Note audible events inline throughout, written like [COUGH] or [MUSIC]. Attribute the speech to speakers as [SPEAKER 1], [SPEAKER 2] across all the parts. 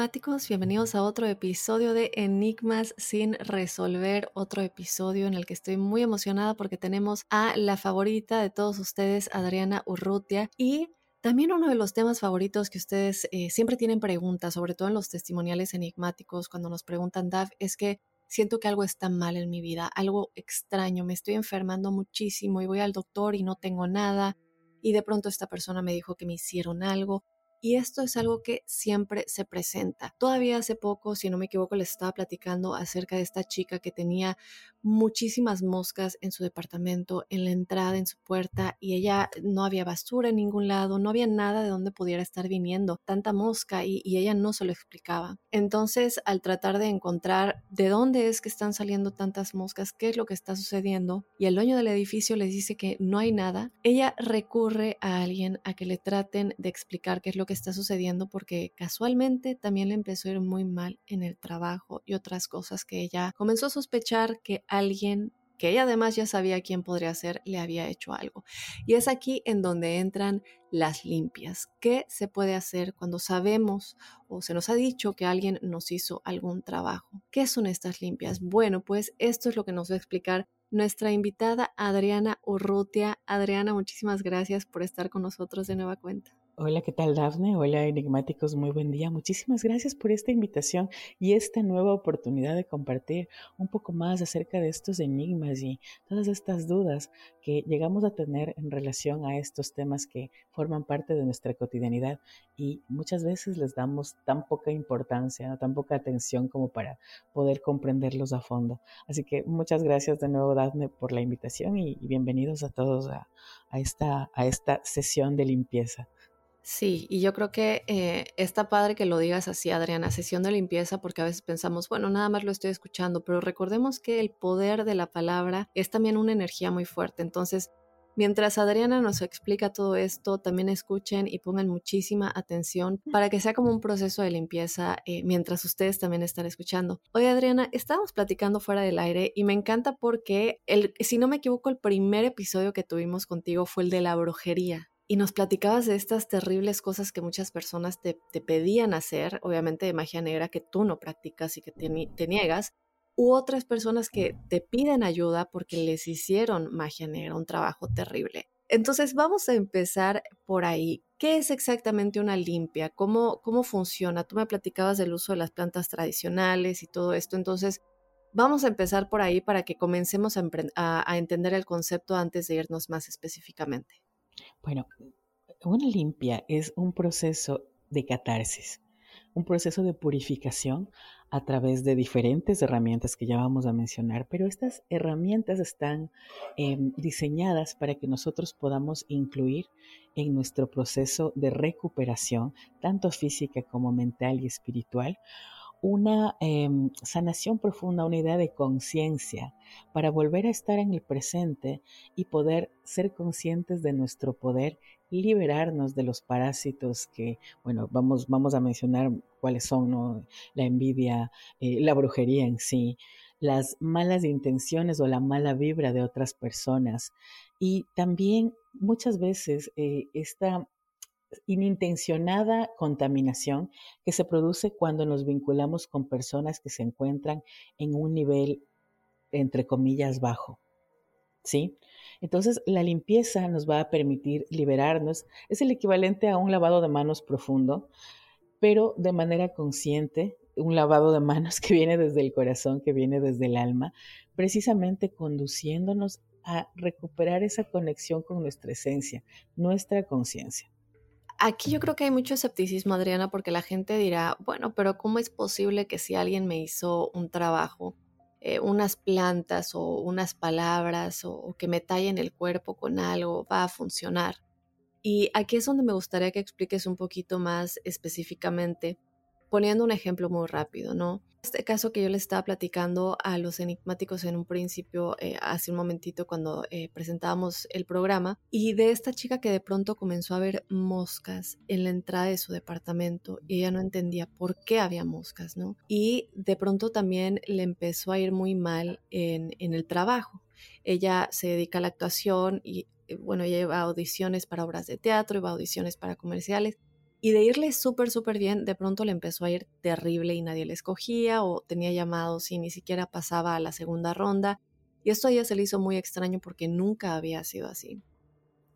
[SPEAKER 1] Enigmáticos, bienvenidos a otro episodio de Enigmas sin resolver, otro episodio en el que estoy muy emocionada porque tenemos a la favorita de todos ustedes, Adriana Urrutia, y también uno de los temas favoritos que ustedes eh, siempre tienen preguntas, sobre todo en los testimoniales enigmáticos, cuando nos preguntan, Dav, es que siento que algo está mal en mi vida, algo extraño, me estoy enfermando muchísimo y voy al doctor y no tengo nada, y de pronto esta persona me dijo que me hicieron algo. Y esto es algo que siempre se presenta. Todavía hace poco, si no me equivoco, les estaba platicando acerca de esta chica que tenía muchísimas moscas en su departamento, en la entrada, en su puerta, y ella no había basura en ningún lado, no había nada de donde pudiera estar viniendo tanta mosca y, ella no se lo explicaba. Entonces, al tratar de encontrar de dónde es que están saliendo tantas moscas, qué es lo que está sucediendo, y el dueño del edificio les dice que no hay nada, ella recurre a alguien a que le traten de explicar qué es lo que está sucediendo porque casualmente también le empezó a ir muy mal en el trabajo y otras cosas que ella comenzó a sospechar que alguien que ella además ya sabía quién podría ser, le había hecho algo. Y es aquí en donde entran las limpias. ¿Qué se puede hacer cuando sabemos o se nos ha dicho que alguien nos hizo algún trabajo? ¿Qué son estas limpias? Bueno, pues esto es lo que nos va a explicar nuestra invitada Adriana Urrutia. Adriana, muchísimas gracias por estar con nosotros de nueva cuenta.
[SPEAKER 2] Hola, ¿qué tal Dafne? Hola enigmáticos, muy buen día. Muchísimas gracias por esta invitación y esta nueva oportunidad de compartir un poco más acerca de estos enigmas y todas estas dudas que llegamos a tener en relación a estos temas que forman parte de nuestra cotidianidad y muchas veces les damos tan poca importancia, tan poca atención como para poder comprenderlos a fondo. Así que muchas gracias de nuevo Dafne por la invitación y, bienvenidos a todos a esta sesión de limpieza.
[SPEAKER 1] Sí, y yo creo que eh, está padre que lo digas así, Adriana, sesión de limpieza, porque a veces pensamos, bueno, nada más lo estoy escuchando, pero recordemos que el poder de la palabra es también una energía muy fuerte. Entonces, mientras Adriana nos explica todo esto, también escuchen y pongan muchísima atención para que sea como un proceso de limpieza eh, mientras ustedes también están escuchando. Oye, Adriana, estábamos platicando fuera del aire y me encanta porque, el, si no me equivoco, el primer episodio que tuvimos contigo fue el de la brujería y nos platicabas de estas terribles cosas que muchas personas te, pedían hacer, obviamente de magia negra que tú no practicas y que te, niegas, u otras personas que te piden ayuda porque les hicieron magia negra, un trabajo terrible. Entonces vamos a empezar por ahí. ¿Qué es exactamente una limpia? ¿Cómo, cómo funciona? Tú me platicabas del uso de las plantas tradicionales y todo esto, entonces vamos a empezar por ahí para que comencemos a entender el concepto antes de irnos más específicamente.
[SPEAKER 2] Bueno, una limpia es un proceso de catarsis, un proceso de purificación a través de diferentes herramientas que ya vamos a mencionar, pero estas herramientas están em, diseñadas para que nosotros podamos incluir en nuestro proceso de recuperación, tanto física como mental y espiritual, una em, sanación profunda, una idea de conciencia para volver a estar en el presente y poder ser conscientes de nuestro poder, liberarnos de los parásitos que, bueno, vamos, vamos a mencionar cuáles son, ¿no? La envidia, eh, la brujería en sí, las malas intenciones o la mala vibra de otras personas. Y también muchas veces eh, esta inintencionada contaminación que se produce cuando nos vinculamos con personas que se encuentran en un nivel, entre comillas, bajo. ¿Sí? Entonces, la limpieza nos va a permitir liberarnos. Es el equivalente a un lavado de manos profundo, pero de manera consciente, un lavado de manos [LAUGHS] que viene desde el corazón, que viene desde el alma, precisamente conduciéndonos a recuperar esa conexión con nuestra esencia, nuestra conciencia.
[SPEAKER 1] Aquí yo creo que hay mucho escepticismo, Adriana, porque la gente dirá, bueno, pero ¿cómo es posible que si alguien me hizo un trabajo, eh, unas plantas o unas palabras o, que me tallen el cuerpo con algo, va a funcionar? Y aquí es donde me gustaría que expliques un poquito más específicamente, poniendo un ejemplo muy rápido, ¿no? Este caso que yo le estaba platicando a los enigmáticos en un principio, eh, hace un momentito cuando eh, presentábamos el programa, y de esta chica que de pronto comenzó a ver moscas en la entrada de su departamento y ella no entendía por qué había moscas, ¿no? Y de pronto también le empezó a ir muy mal en, el trabajo. Ella se dedica a la actuación y eh, bueno, lleva audiciones para obras de teatro, lleva audiciones para comerciales y de irle súper, súper bien, de pronto le empezó a ir terrible y nadie le escogía o tenía llamados y ni siquiera pasaba a la segunda ronda. Y esto a ella se le hizo muy extraño porque nunca había sido así.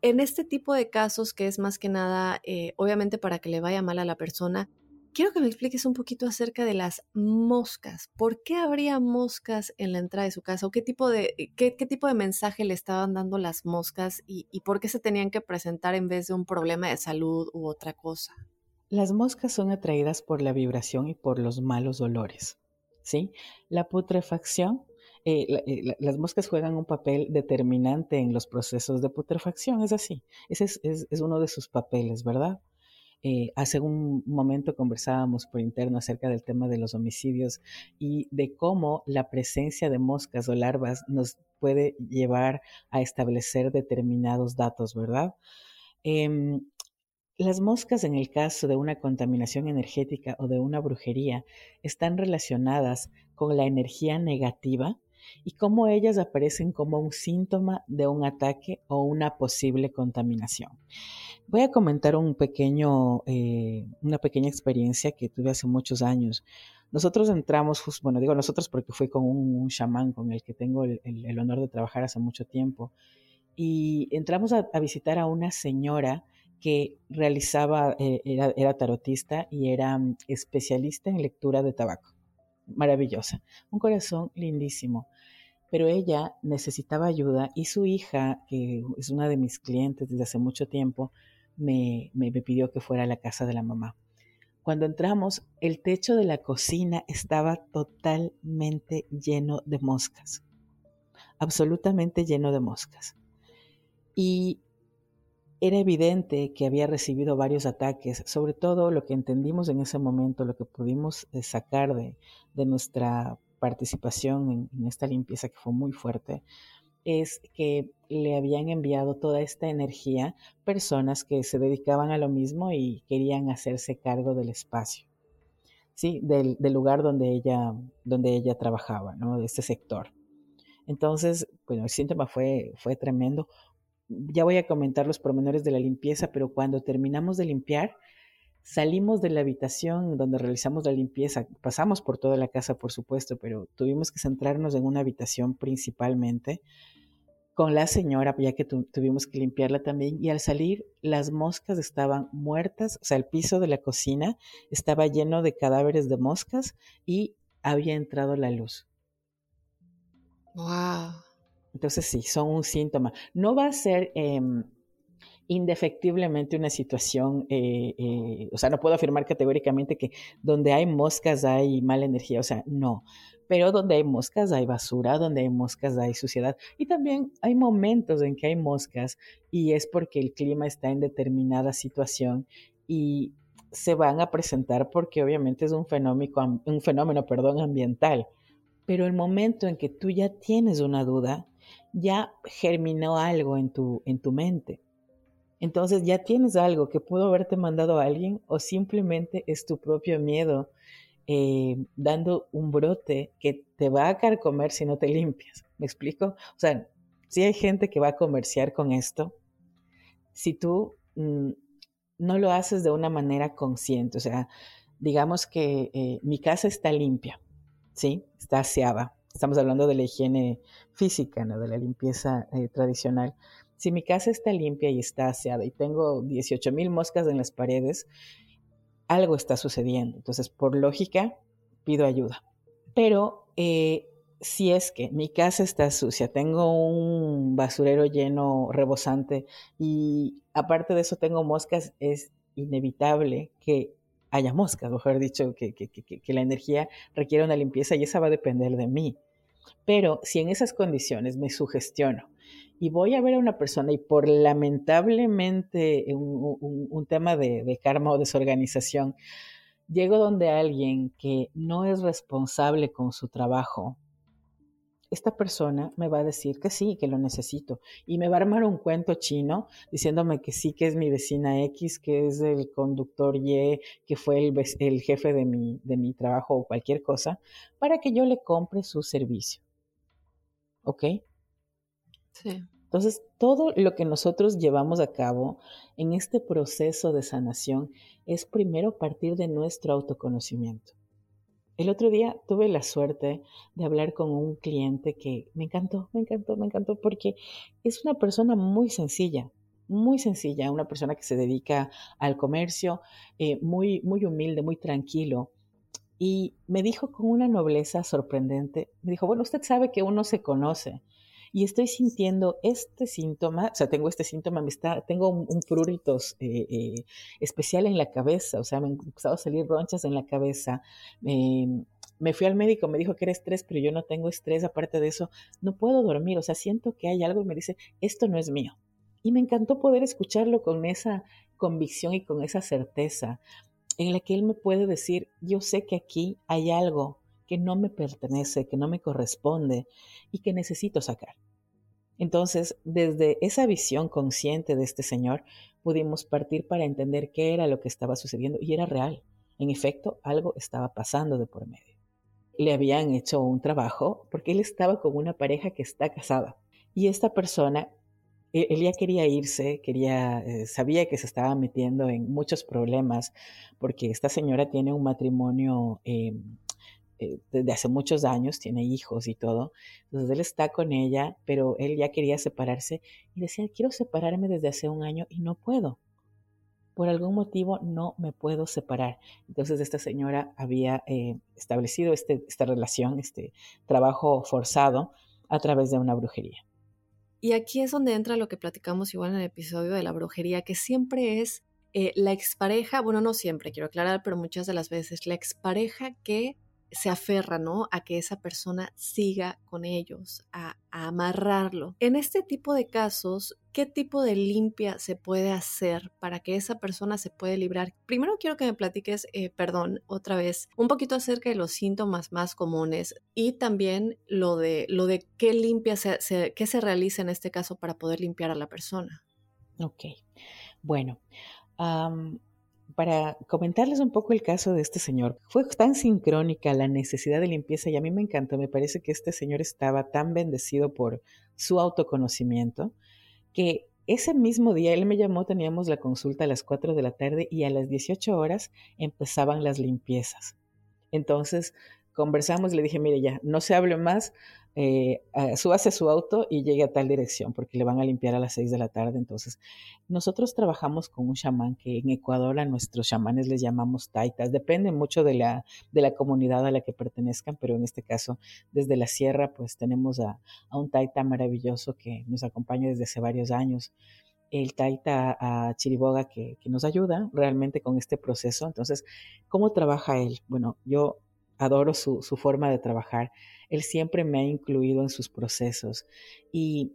[SPEAKER 1] En este tipo de casos, que es más que nada, eh, obviamente para que le vaya mal a la persona, quiero que me expliques un poquito acerca de las moscas. ¿Por qué habría moscas en la entrada de su casa? ¿O qué tipo de, eh, qué, tipo de mensaje le estaban dando las moscas y, y, por qué se tenían que presentar en vez de un problema de salud u otra cosa?
[SPEAKER 2] Las moscas son atraídas por la vibración y por los malos olores. ¿sí? La putrefacción eh, eh, las moscas juegan un papel determinante en los procesos de putrefacción, es así. Ese es, es, uno de sus papeles, ¿verdad? Eh, hace un momento conversábamos por interno acerca del tema de los homicidios y de cómo la presencia de moscas o larvas nos puede llevar a establecer determinados datos, ¿verdad? Em, las moscas en el caso de una contaminación energética o de una brujería están relacionadas con la energía negativa y cómo ellas aparecen como un síntoma de un ataque o una posible contaminación. Voy a comentar un eh, una pequeña experiencia que tuve hace muchos años. Nosotros entramos, bueno, digo nosotros porque fui con un, chamán con el que tengo el, honor de trabajar hace mucho tiempo, y entramos a, visitar a una señora que realizaba, eh, era, era tarotista y era mm, especialista en lectura de tabaco. Maravillosa, un corazón lindísimo pero ella necesitaba ayuda y su hija, que es una de mis clientes desde hace mucho tiempo, me, pidió que fuera a la casa de la mamá. Cuando entramos, el techo de la cocina estaba totalmente lleno de moscas, absolutamente lleno de moscas. Y era evidente que había recibido varios ataques, sobre todo lo que entendimos en ese momento, lo que pudimos eh, sacar de, de nuestra participación en, esta limpieza que fue muy fuerte, es que le habían enviado toda esta energía personas que se dedicaban a lo mismo y querían hacerse cargo del espacio, ¿sí? Del, lugar donde ella, donde ella trabajaba, ¿no? De este sector. Entonces, bueno, el síntoma fue, fue tremendo. Ya voy a comentar los pormenores de la limpieza, pero cuando terminamos de limpiar, Salimos de la habitación donde realizamos la limpieza, pasamos por toda la casa, por supuesto, pero tuvimos que centrarnos en una habitación principalmente con la señora, ya que tuvimos que limpiarla también, y al salir las moscas estaban muertas, o sea, el piso de la cocina estaba lleno de cadáveres de moscas y había entrado la luz.
[SPEAKER 1] Wow.
[SPEAKER 2] Entonces sí, son un síntoma. No va a ser em, indefectiblemente una situación, eh, eh, o sea, no puedo afirmar categóricamente que donde hay moscas hay mala energía, o sea, no, pero donde hay moscas hay basura, donde hay moscas hay suciedad y también hay momentos en que hay moscas y es porque el clima está en determinada situación y se van a presentar porque obviamente es un fenómeno, un fenómeno perdón, ambiental. Pero el momento en que tú ya tienes una duda, ya germinó algo en tu, en tu mente. Entonces ya tienes algo que pudo haberte mandado a alguien o simplemente es tu propio miedo eh, dando un brote que te va a carcomer si no te [LAUGHS] limpias. ¿Me explico? O sea, si hay gente que va a comerciar con esto, si tú mm, no lo haces de una manera consciente, o sea, digamos que eh, mi casa está limpia, ¿sí? Está aseada. Estamos hablando de la higiene física, ¿no? De la limpieza eh, tradicional. Si mi casa está limpia y está aseada y tengo 18 mil moscas en las paredes, algo está sucediendo. Entonces, por lógica, pido ayuda. Pero eh, si es que mi casa está sucia, tengo un basurero lleno, rebosante, y aparte de eso tengo moscas, es inevitable que haya moscas, mejor dicho, que, que, la energía requiere una limpieza y esa va a depender de mí. Pero si en esas condiciones me sugestiono y voy a ver a una persona y por lamentablemente un, tema de, karma o desorganización, llego donde alguien que no es responsable con su trabajo, esta persona me va a decir que sí, que lo necesito. Y me va a armar un cuento chino diciéndome que sí, que es mi vecina X, que es el conductor Y, que fue el, el jefe de mi, de mi trabajo o cualquier cosa, para que yo le compre su servicio. ¿Ok? Entonces, todo lo que nosotros llevamos a cabo en este proceso de sanación es primero partir de nuestro autoconocimiento. El otro día tuve la suerte de hablar con un cliente que me encantó, me encantó, me encantó porque es una persona muy sencilla, muy sencilla, una persona que se dedica al comercio, eh, muy, muy humilde, muy tranquilo. Y me dijo con una nobleza sorprendente, me dijo, bueno, usted sabe que uno se conoce y estoy sintiendo este síntoma, o sea, tengo este síntoma, me está, tengo un, un pruritos eh, eh, especial en la cabeza, o sea, me han empezado a salir ronchas en la cabeza. me fui al médico, me dijo que era estrés, pero yo no tengo estrés, aparte de eso, no puedo dormir, o sea, siento que hay algo y me dice, esto no es mío. Y me encantó poder escucharlo con esa convicción y con esa certeza en la que él me puede decir, yo sé que aquí hay algo que no me pertenece, que no me corresponde y que necesito sacar. Entonces, desde esa visión consciente de este Señor, pudimos partir para entender qué era lo que estaba sucediendo y era real. En efecto, algo estaba pasando de por medio. Le habían hecho un trabajo porque él estaba con una pareja que está casada y esta persona, e-, él ya quería irse, quería, eh, sabía que se estaba metiendo en muchos problemas porque esta señora tiene un matrimonio em, eh, desde hace muchos años, tiene hijos y todo. Entonces él está con ella, pero él ya quería separarse y decía, quiero separarme desde hace un año y no puedo. Por algún motivo no me puedo separar. Entonces esta señora había eh, establecido este, esta relación, este trabajo forzado a través de una brujería.
[SPEAKER 1] Y aquí es donde entra lo que platicamos igual en el episodio de la brujería, que siempre es eh, la expareja, bueno, no siempre, quiero aclarar, pero muchas de las veces la expareja que se aferra, ¿no? A que esa persona siga con ellos, a, amarrarlo. En este tipo de casos, ¿qué tipo de limpia se puede hacer para que esa persona se pueda librar? Primero quiero que me platiques, eh, perdón, otra vez, un poquito acerca de los síntomas más comunes y también lo de, lo de qué limpia se, qué se realiza en este caso para poder limpiar a la persona.
[SPEAKER 2] Ok, bueno para comentarles un poco el caso de este señor. Fue tan sincrónica la necesidad de limpieza y a mí me encantó, me parece que este señor estaba tan bendecido por su autoconocimiento que ese mismo día él me llamó, teníamos la consulta a las 4 de la tarde y a las 18 horas empezaban las limpiezas. Entonces conversamos, le dije, mire ya, no se hable más, eh, súbase su auto y llegue a tal dirección porque le van a limpiar a las 6 de la tarde. Entonces, nosotros trabajamos con un chamán que en Ecuador a nuestros chamanes les llamamos taitas. Depende mucho de la, de la comunidad a la que pertenezcan, pero en este caso, desde la sierra, pues tenemos a, un taita maravilloso que nos acompaña desde hace varios años. el Taita a Chiriboga que, nos ayuda realmente con este proceso. Entonces, ¿cómo trabaja él? Bueno, yo adoro su, su forma de trabajar. Él siempre me ha incluido en sus procesos y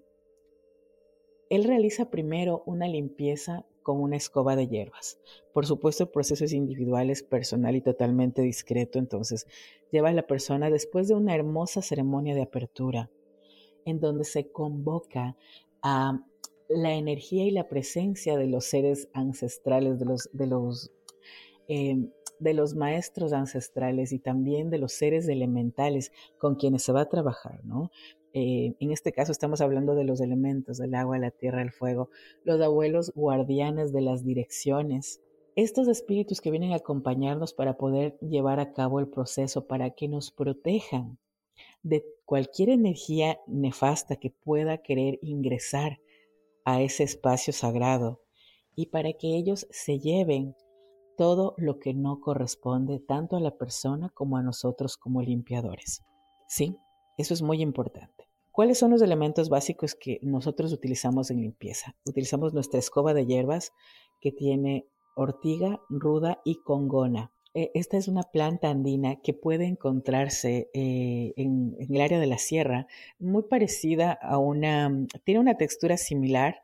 [SPEAKER 2] él realiza primero una limpieza con una escoba de hierbas. Por supuesto, el proceso es individual, es personal y totalmente discreto, entonces lleva a la persona después de una hermosa ceremonia de apertura, en donde se convoca a la energía y la presencia de los seres ancestrales, de los, de los, em, de los maestros ancestrales y también de los seres elementales con quienes se va a trabajar, ¿no? Eh, en este caso estamos hablando de los elementos, del agua, la tierra, el fuego, los abuelos guardianes de las direcciones. Estos espíritus que vienen a acompañarnos para poder llevar a cabo el proceso, para que nos protejan de cualquier energía nefasta que pueda querer ingresar a ese espacio sagrado y para que ellos se lleven todo lo que no corresponde tanto a la persona como a nosotros como limpiadores. ¿Sí? Eso es muy importante. ¿Cuáles son los elementos básicos que nosotros utilizamos en limpieza? Utilizamos nuestra escoba de hierbas que tiene ortiga, ruda y congona. E, esta es una planta andina que puede encontrarse eh, en, en, el área de la sierra, muy parecida a una, tiene una textura similar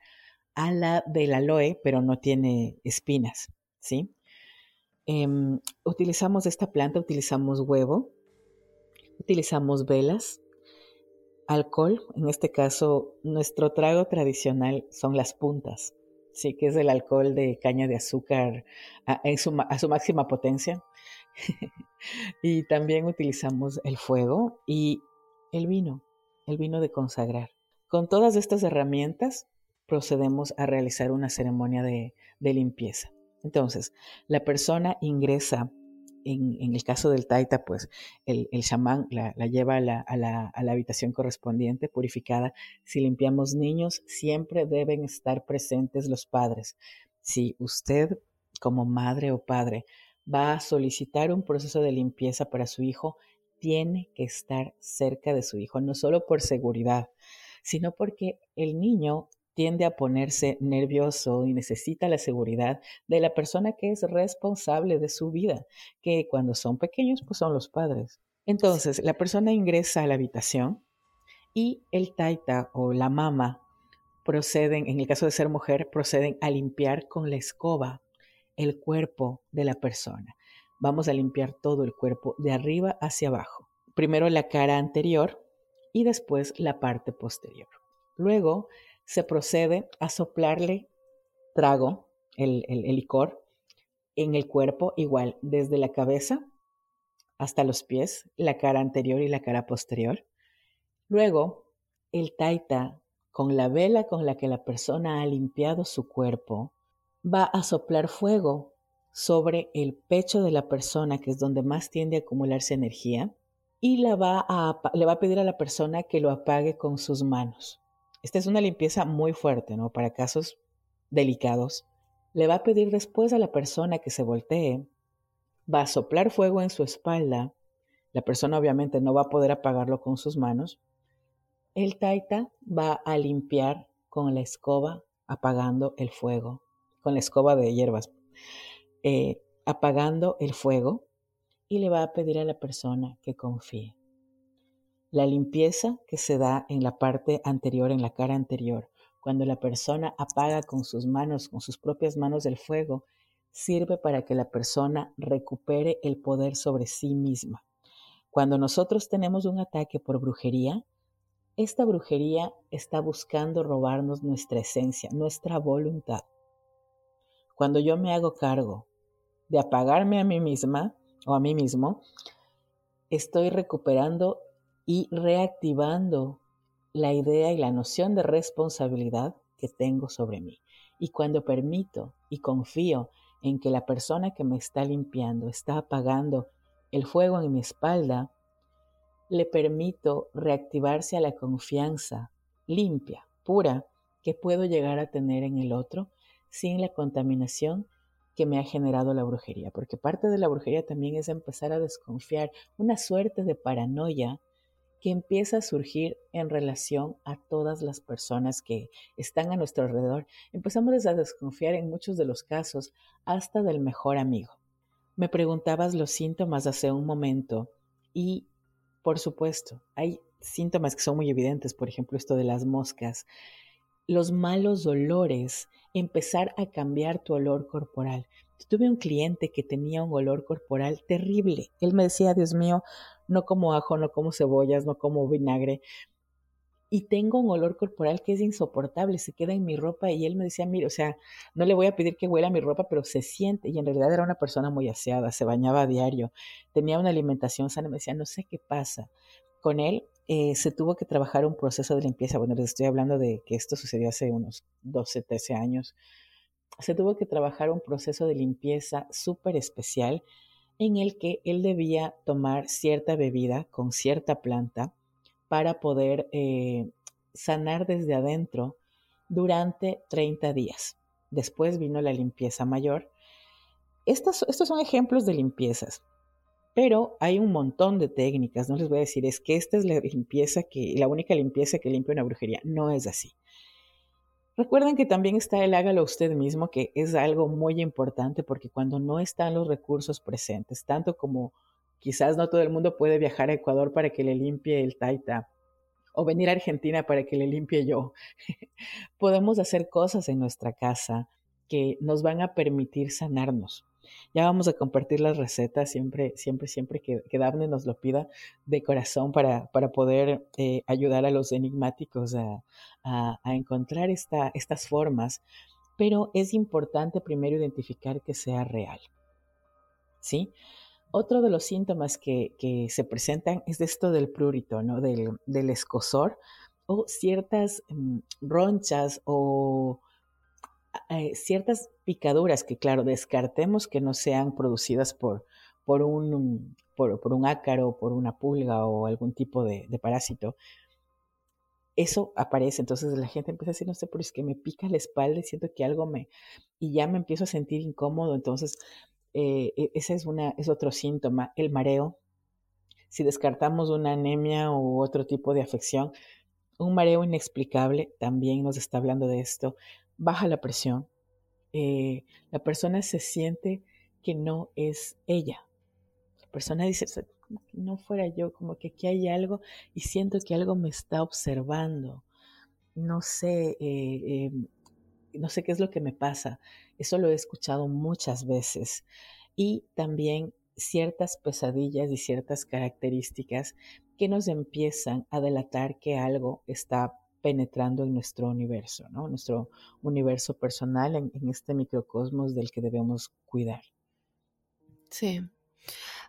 [SPEAKER 2] a la del aloe, pero no tiene espinas, ¿sí? Em, utilizamos esta planta, utilizamos huevo, utilizamos velas, alcohol, en este caso nuestro trago tradicional son las puntas, sí, que es el alcohol de caña de azúcar a, su, máxima potencia. [LAUGHS] y también utilizamos el fuego y el vino, el vino de consagrar. Con todas estas herramientas procedemos a realizar una ceremonia de limpieza. Entonces, la persona ingresa en, el caso del taita, pues el, el chamán la, lleva a la, a, la, a la, habitación correspondiente, purificada. Si limpiamos niños, siempre deben estar presentes los padres. Si usted, como madre o padre, va a solicitar un proceso de limpieza para su hijo, tiene que estar cerca de su hijo, no solo por seguridad, sino porque el niño tiende a ponerse nervioso y necesita la seguridad de la persona que es responsable de su vida, que cuando son pequeños pues son los padres. Entonces, la persona ingresa a la habitación y el taita o la mama proceden, en el caso de ser mujer, proceden a limpiar con la escoba el cuerpo de la persona. Vamos a limpiar todo el cuerpo de arriba hacia abajo. Primero la cara anterior y después la parte posterior. Luego se procede a soplarle trago, el, licor, en el cuerpo, igual, desde la cabeza hasta los pies, la cara anterior y la cara posterior. Luego, el taita, con la vela con la que la persona ha limpiado su cuerpo, va a soplar fuego sobre el pecho de la persona, que es donde más tiende a acumularse energía, y la va a, le va a pedir a la persona que lo apague con sus manos. Esta es una limpieza muy fuerte, ¿no? Para casos delicados. Le va a pedir después a la persona que se voltee, va a soplar fuego en su espalda. La persona obviamente no va a poder apagarlo con sus manos. El taita va a limpiar con la escoba apagando el fuego, con la escoba de hierbas, eh, apagando el fuego y le va a pedir a la persona que confíe. La limpieza que se da en la parte anterior, en la cara anterior, cuando la persona apaga con sus manos, con sus propias manos el fuego, sirve para que la persona recupere el poder sobre sí misma. Cuando nosotros tenemos un ataque por brujería, esta brujería está buscando robarnos nuestra esencia, nuestra voluntad. Cuando yo me hago cargo de apagarme a mí misma o a mí mismo, estoy recuperando y reactivando la idea y la noción de responsabilidad que tengo sobre mí. Y cuando permito y confío en que la persona que me está limpiando está apagando el fuego en mi espalda, le permito reactivarse a la confianza limpia, pura, que puedo llegar a tener en el otro sin la contaminación que me ha generado la brujería. Porque parte de la brujería también es empezar a desconfiar, una suerte de paranoia empieza a surgir en relación a todas las personas que están a nuestro alrededor. Empezamos a desconfiar en muchos de los casos hasta del mejor amigo. Me preguntabas los síntomas hace un momento y, por supuesto, hay síntomas que son muy evidentes, por ejemplo, esto de las moscas, los malos olores, empezar a cambiar tu olor corporal. Tuve un cliente que tenía un olor corporal terrible. Él me decía, Dios mío, no como ajo, no como cebollas, no como vinagre. Y tengo un olor corporal que es insoportable, se queda en mi ropa y él me decía, mire, o sea, no le voy a pedir que huela mi ropa, pero se siente. Y en realidad era una persona muy aseada, se bañaba a diario, tenía una alimentación sana. Me decía, no sé qué pasa. Con él eh, se tuvo que trabajar un proceso de limpieza. Bueno, les estoy hablando de que esto sucedió hace unos 12, 13 años se tuvo que trabajar un proceso de limpieza súper especial en el que él debía tomar cierta bebida con cierta planta para poder eh, sanar desde adentro durante 30 días. Después vino la limpieza mayor. Estos, son ejemplos de limpiezas, pero hay un montón de técnicas. No les voy a decir, es que esta es la limpieza que, la única limpieza que limpia una brujería. No es así. Recuerden que también está el hágalo usted mismo, que es algo muy importante porque cuando no están los recursos presentes, tanto como quizás no todo el mundo puede viajar a Ecuador para que le limpie el taita o venir a Argentina para que le limpie yo, [LAUGHS] podemos hacer cosas en nuestra casa que nos van a permitir sanarnos. Ya vamos a compartir las recetas siempre, siempre, siempre que, que nos lo pida de corazón para, para poder eh, ayudar a los enigmáticos a, a, encontrar esta, estas formas. Pero es importante primero identificar que sea real. ¿Sí? Otro de los síntomas que, que se presentan es esto del prurito, ¿no? Del, del escosor o ciertas mm, ronchas o eh, ciertas picaduras que, claro, descartemos que no sean producidas por, por, un, por, un ácaro, por una pulga o algún tipo de, parásito, eso aparece. Entonces la gente empieza a decir, no sé, pero es que me pica la espalda y siento que algo me... y ya me empiezo a sentir incómodo. Entonces, eh, e, ese es, una, es otro síntoma. El mareo. Si descartamos una anemia u otro tipo de afección, un mareo inexplicable también nos está hablando de esto baja la presión, eh, la persona se siente que no es ella. La persona dice, no fuera yo, como que aquí hay algo y siento que algo me está observando. No sé, eh, em, no sé qué es lo que me pasa. Eso lo he escuchado muchas veces. Y también ciertas pesadillas y ciertas características que nos empiezan a delatar que algo está penetrando en nuestro universo, ¿no? Nuestro universo personal en, este microcosmos del que debemos cuidar.
[SPEAKER 1] Sí.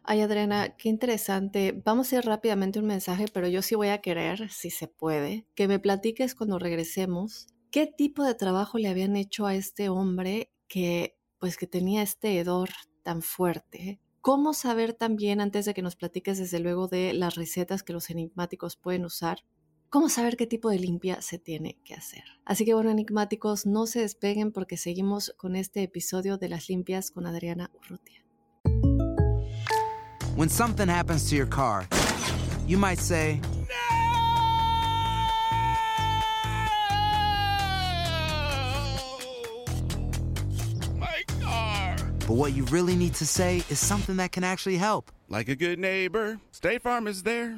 [SPEAKER 1] Ay, Adriana, qué interesante. Vamos a ir rápidamente un mensaje, pero yo sí voy a querer, si se puede, que me platiques cuando regresemos qué tipo de trabajo le habían hecho a este hombre que, pues, que tenía este hedor tan fuerte. ¿Cómo saber también, antes de que nos platiques desde luego de las recetas que los enigmáticos pueden usar, cómo saber qué tipo de limpia se tiene que hacer. Así que bueno, enigmáticos, no se despeguen porque seguimos con este episodio de las limpias con Adriana Urrutia.
[SPEAKER 3] When something happens to your car, you might say,
[SPEAKER 4] My car!
[SPEAKER 3] But what you really need to say is something that can actually help.
[SPEAKER 4] Like a good neighbor, State Farm is there.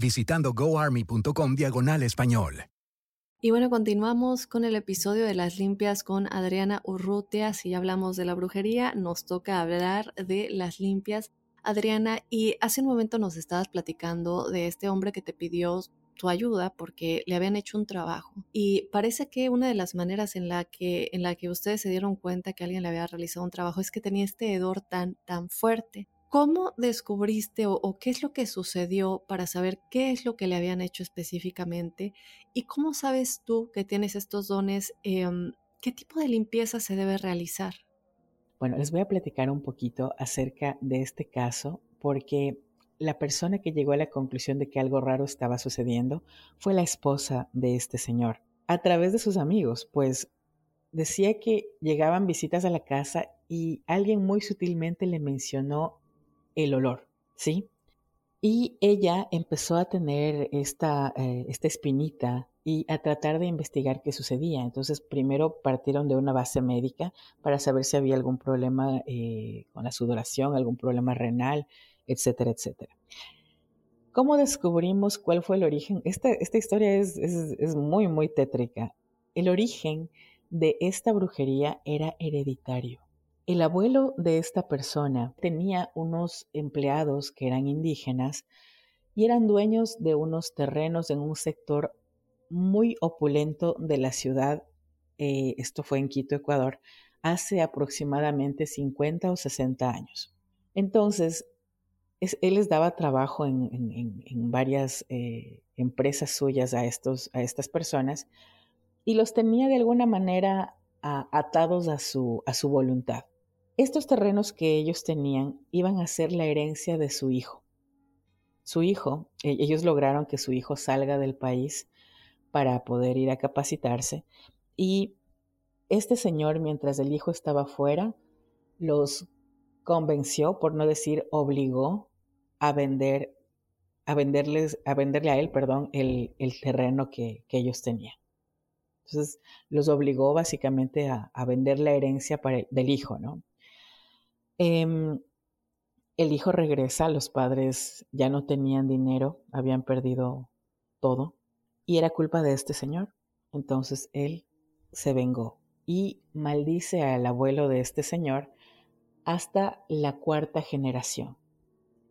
[SPEAKER 5] visitando goarmy.com diagonal español.
[SPEAKER 1] Y bueno, continuamos con el episodio de las limpias con Adriana Urrutia. Si ya hablamos de la brujería, nos toca hablar de las limpias. Adriana, y hace un momento nos estabas platicando de este hombre que te pidió tu ayuda porque le habían hecho un trabajo. Y parece que una de las maneras en la que, en la que ustedes se dieron cuenta que alguien le había realizado un trabajo es que tenía este hedor tan, tan fuerte. ¿Cómo descubriste o, qué es lo que sucedió para saber qué es lo que le habían hecho específicamente? ¿Y cómo sabes tú que tienes estos dones? Em, ¿Qué tipo de limpieza se debe realizar?
[SPEAKER 2] Bueno, les voy a platicar un poquito acerca de este caso porque la persona que llegó a la conclusión de que algo raro estaba sucediendo fue la esposa de este señor, a través de sus amigos, pues decía que llegaban visitas a la casa y alguien muy sutilmente le mencionó el olor, ¿sí? Y ella empezó a tener esta, eh, esta espinita y a tratar de investigar qué sucedía. Entonces, primero partieron de una base médica para saber si había algún problema eh, con la sudoración, algún problema renal, etcétera, etcétera. ¿Cómo descubrimos cuál fue el origen? Esta, esta historia es, es muy, muy tétrica. El origen de esta brujería era hereditario. El abuelo de esta persona tenía unos empleados que eran indígenas y eran dueños de unos terrenos en un sector muy opulento de la ciudad, eh, esto fue en Quito, Ecuador, hace aproximadamente 50 o 60 años. Entonces, él les daba trabajo en, varias eh, empresas suyas a, estos, a estas personas y los tenía de alguna manera atados a su, a su voluntad. Estos terrenos que ellos tenían iban a ser la herencia de su hijo. Su hijo, e-, ellos lograron que su hijo salga del país para poder ir a capacitarse y este señor, mientras el hijo estaba fuera, los convenció, por no decir obligó, a vender, a venderles, a venderle a él, perdón, el, terreno que, ellos tenían. Entonces los obligó básicamente a, vender la herencia del hijo, ¿no? Em, el hijo regresa, los padres ya no tenían dinero, habían perdido todo y era culpa de este señor. Entonces él se vengó y maldice al abuelo de este señor hasta la cuarta generación.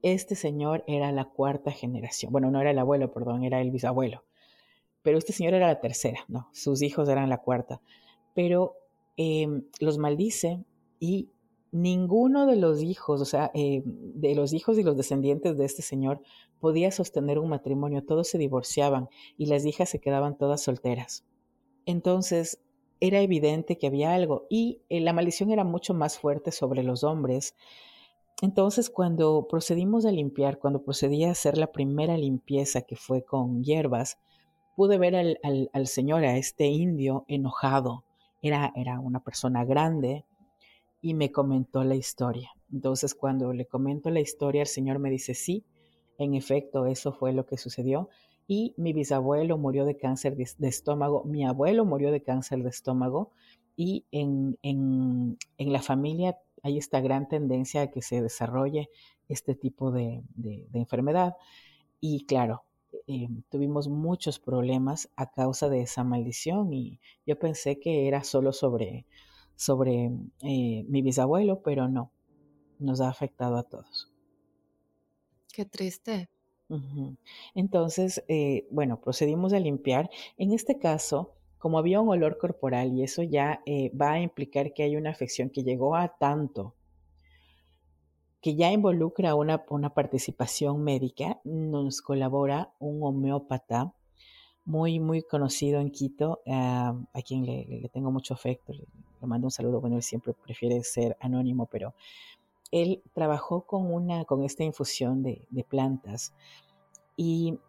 [SPEAKER 2] Este señor era la cuarta generación. Bueno, no era el abuelo, perdón, era el bisabuelo. Pero este señor era la tercera, no, sus hijos eran la cuarta. Pero em, los maldice y ninguno de los hijos, o sea, eh, de los hijos y los descendientes de este señor podía sostener un matrimonio, todos se divorciaban y las hijas se quedaban todas solteras. Entonces, era evidente que había algo y eh, la maldición era mucho más fuerte sobre los hombres. Entonces, cuando procedimos a limpiar, cuando procedí a hacer la primera limpieza que fue con hierbas, pude ver al, al, señor, a este indio enojado. Era, era una persona grande, y me comentó la historia. Entonces cuando le comento la historia, el Señor me dice, sí, en efecto, eso fue lo que sucedió. Y mi bisabuelo murió de cáncer de, estómago, mi abuelo murió de cáncer de estómago y en, en, en, la familia hay esta gran tendencia a que se desarrolle este tipo de, de, enfermedad. Y claro, eh, tuvimos muchos problemas a causa de esa maldición y yo pensé que era solo sobre sobre eh, mi bisabuelo, pero no, nos ha afectado a todos.
[SPEAKER 1] Qué triste.
[SPEAKER 2] Entonces, eh, bueno, procedimos a limpiar. En este caso, como había un olor corporal y eso ya eh, va a implicar que hay una afección que llegó a tanto, que ya involucra una, una participación médica, nos colabora un homeópata muy, muy conocido en Quito, a quien le, tengo mucho afecto, le, mando un saludo, bueno, él siempre prefiere ser anónimo, pero él trabajó con, una, con esta infusión de, de plantas y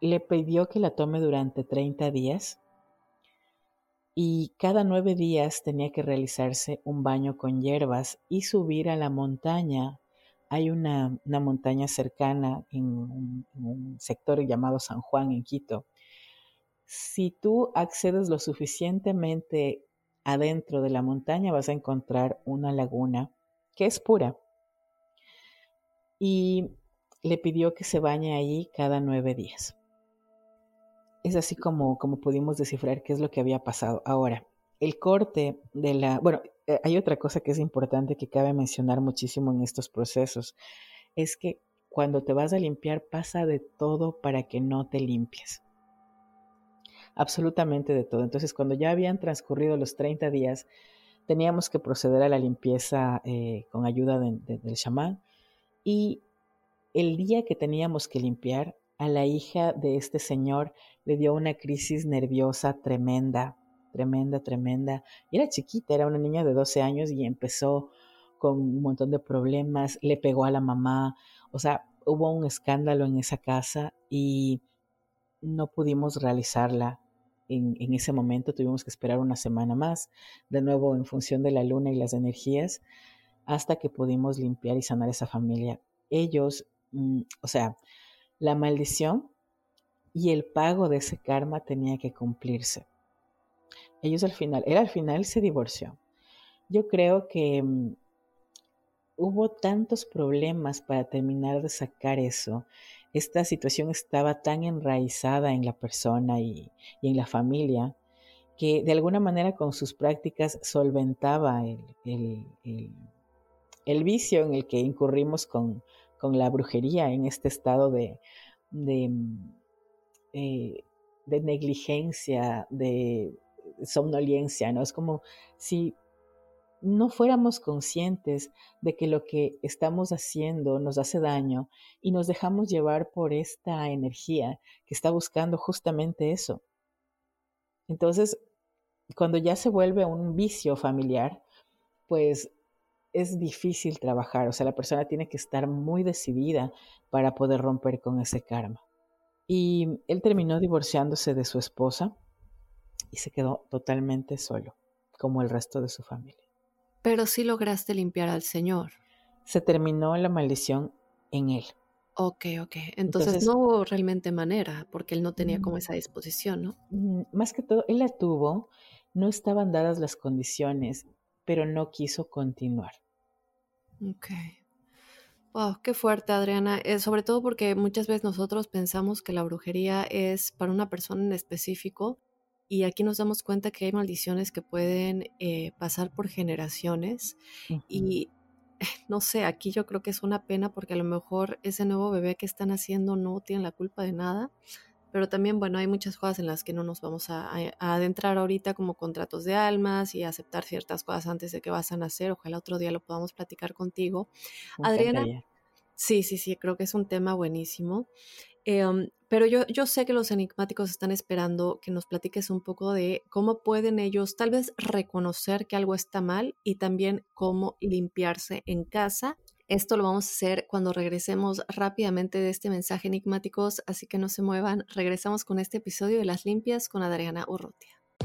[SPEAKER 2] le pidió que la tome durante 30 días y cada nueve días tenía que realizarse un baño con hierbas y subir a la montaña. Hay una, una montaña cercana en un, en un, sector llamado San Juan en Quito, si tú accedes lo suficientemente adentro de la montaña vas a encontrar una laguna que es pura. Y le pidió que se bañe allí cada nueve días. Es así como, como pudimos descifrar qué es lo que había pasado. Ahora, el corte de la... Bueno, eh, hay otra cosa que es importante que cabe mencionar muchísimo en estos procesos, es que cuando te vas a limpiar pasa de todo para que no te limpies. Absolutamente de todo. Entonces, cuando ya habían transcurrido los 30 días, teníamos que proceder a la limpieza eh, con ayuda del chamán. Y el día que teníamos que limpiar, a la hija de este señor le dio una crisis nerviosa tremenda, tremenda, tremenda. Y era chiquita, era una niña de 12 años y empezó con un montón de problemas, le pegó a la mamá, o sea, hubo un escándalo en esa casa y no pudimos realizarla. En, ese momento tuvimos que esperar una semana más, de nuevo en función de la luna y las energías, hasta que pudimos limpiar y sanar esa familia. Ellos, mm, o sea, la maldición y el pago de ese karma tenía que cumplirse. Ellos al final, él al final se divorció. Yo creo que mm, hubo tantos problemas para terminar de sacar eso. Esta situación estaba tan enraizada en la persona y, en la familia que de alguna manera con sus prácticas solventaba el, vicio en el que incurrimos con, la brujería en este estado de, de, eh, negligencia, de somnolencia, ¿no? Es como si no fuéramos conscientes de que lo que estamos haciendo nos hace daño y nos dejamos llevar por esta energía que está buscando justamente eso. Entonces, cuando ya se vuelve un vicio familiar, pues es difícil trabajar, o sea, la persona tiene que estar muy decidida para poder romper con ese karma. Y él terminó divorciándose de su esposa y se quedó totalmente solo, como el resto de su familia.
[SPEAKER 1] Pero sí lograste limpiar al Señor.
[SPEAKER 2] Se terminó la maldición en él.
[SPEAKER 1] Ok, ok. Entonces, no hubo realmente manera, porque él no tenía como mm. esa disposición, ¿no?
[SPEAKER 2] Mm, más que todo, él la tuvo, no estaban dadas las condiciones, pero no quiso continuar.
[SPEAKER 1] Ok. Wow, qué fuerte, Adriana. Eh, sobre todo porque muchas veces nosotros pensamos que la brujería es para una persona en específico y aquí nos damos cuenta que hay maldiciones que pueden eh, pasar por generaciones y [LAUGHS] no sé, aquí yo creo que es una pena porque a lo mejor ese nuevo bebé que están haciendo no tiene la culpa de nada, pero también, bueno, hay muchas cosas en las que no nos vamos a, adentrar ahorita como contratos de almas y aceptar ciertas cosas antes de que vas a nacer, ojalá otro día lo podamos platicar contigo. Adriana, sí, sí, sí, creo que es un tema buenísimo. Em, pero yo, yo sé que los enigmáticos están esperando que nos platiques un poco de cómo pueden ellos tal vez reconocer que algo está mal y también cómo limpiarse en casa. Esto lo vamos a hacer cuando regresemos rápidamente de este mensaje enigmáticos, así que no se muevan. Regresamos con este episodio de Las Limpias con Adriana Urrutia.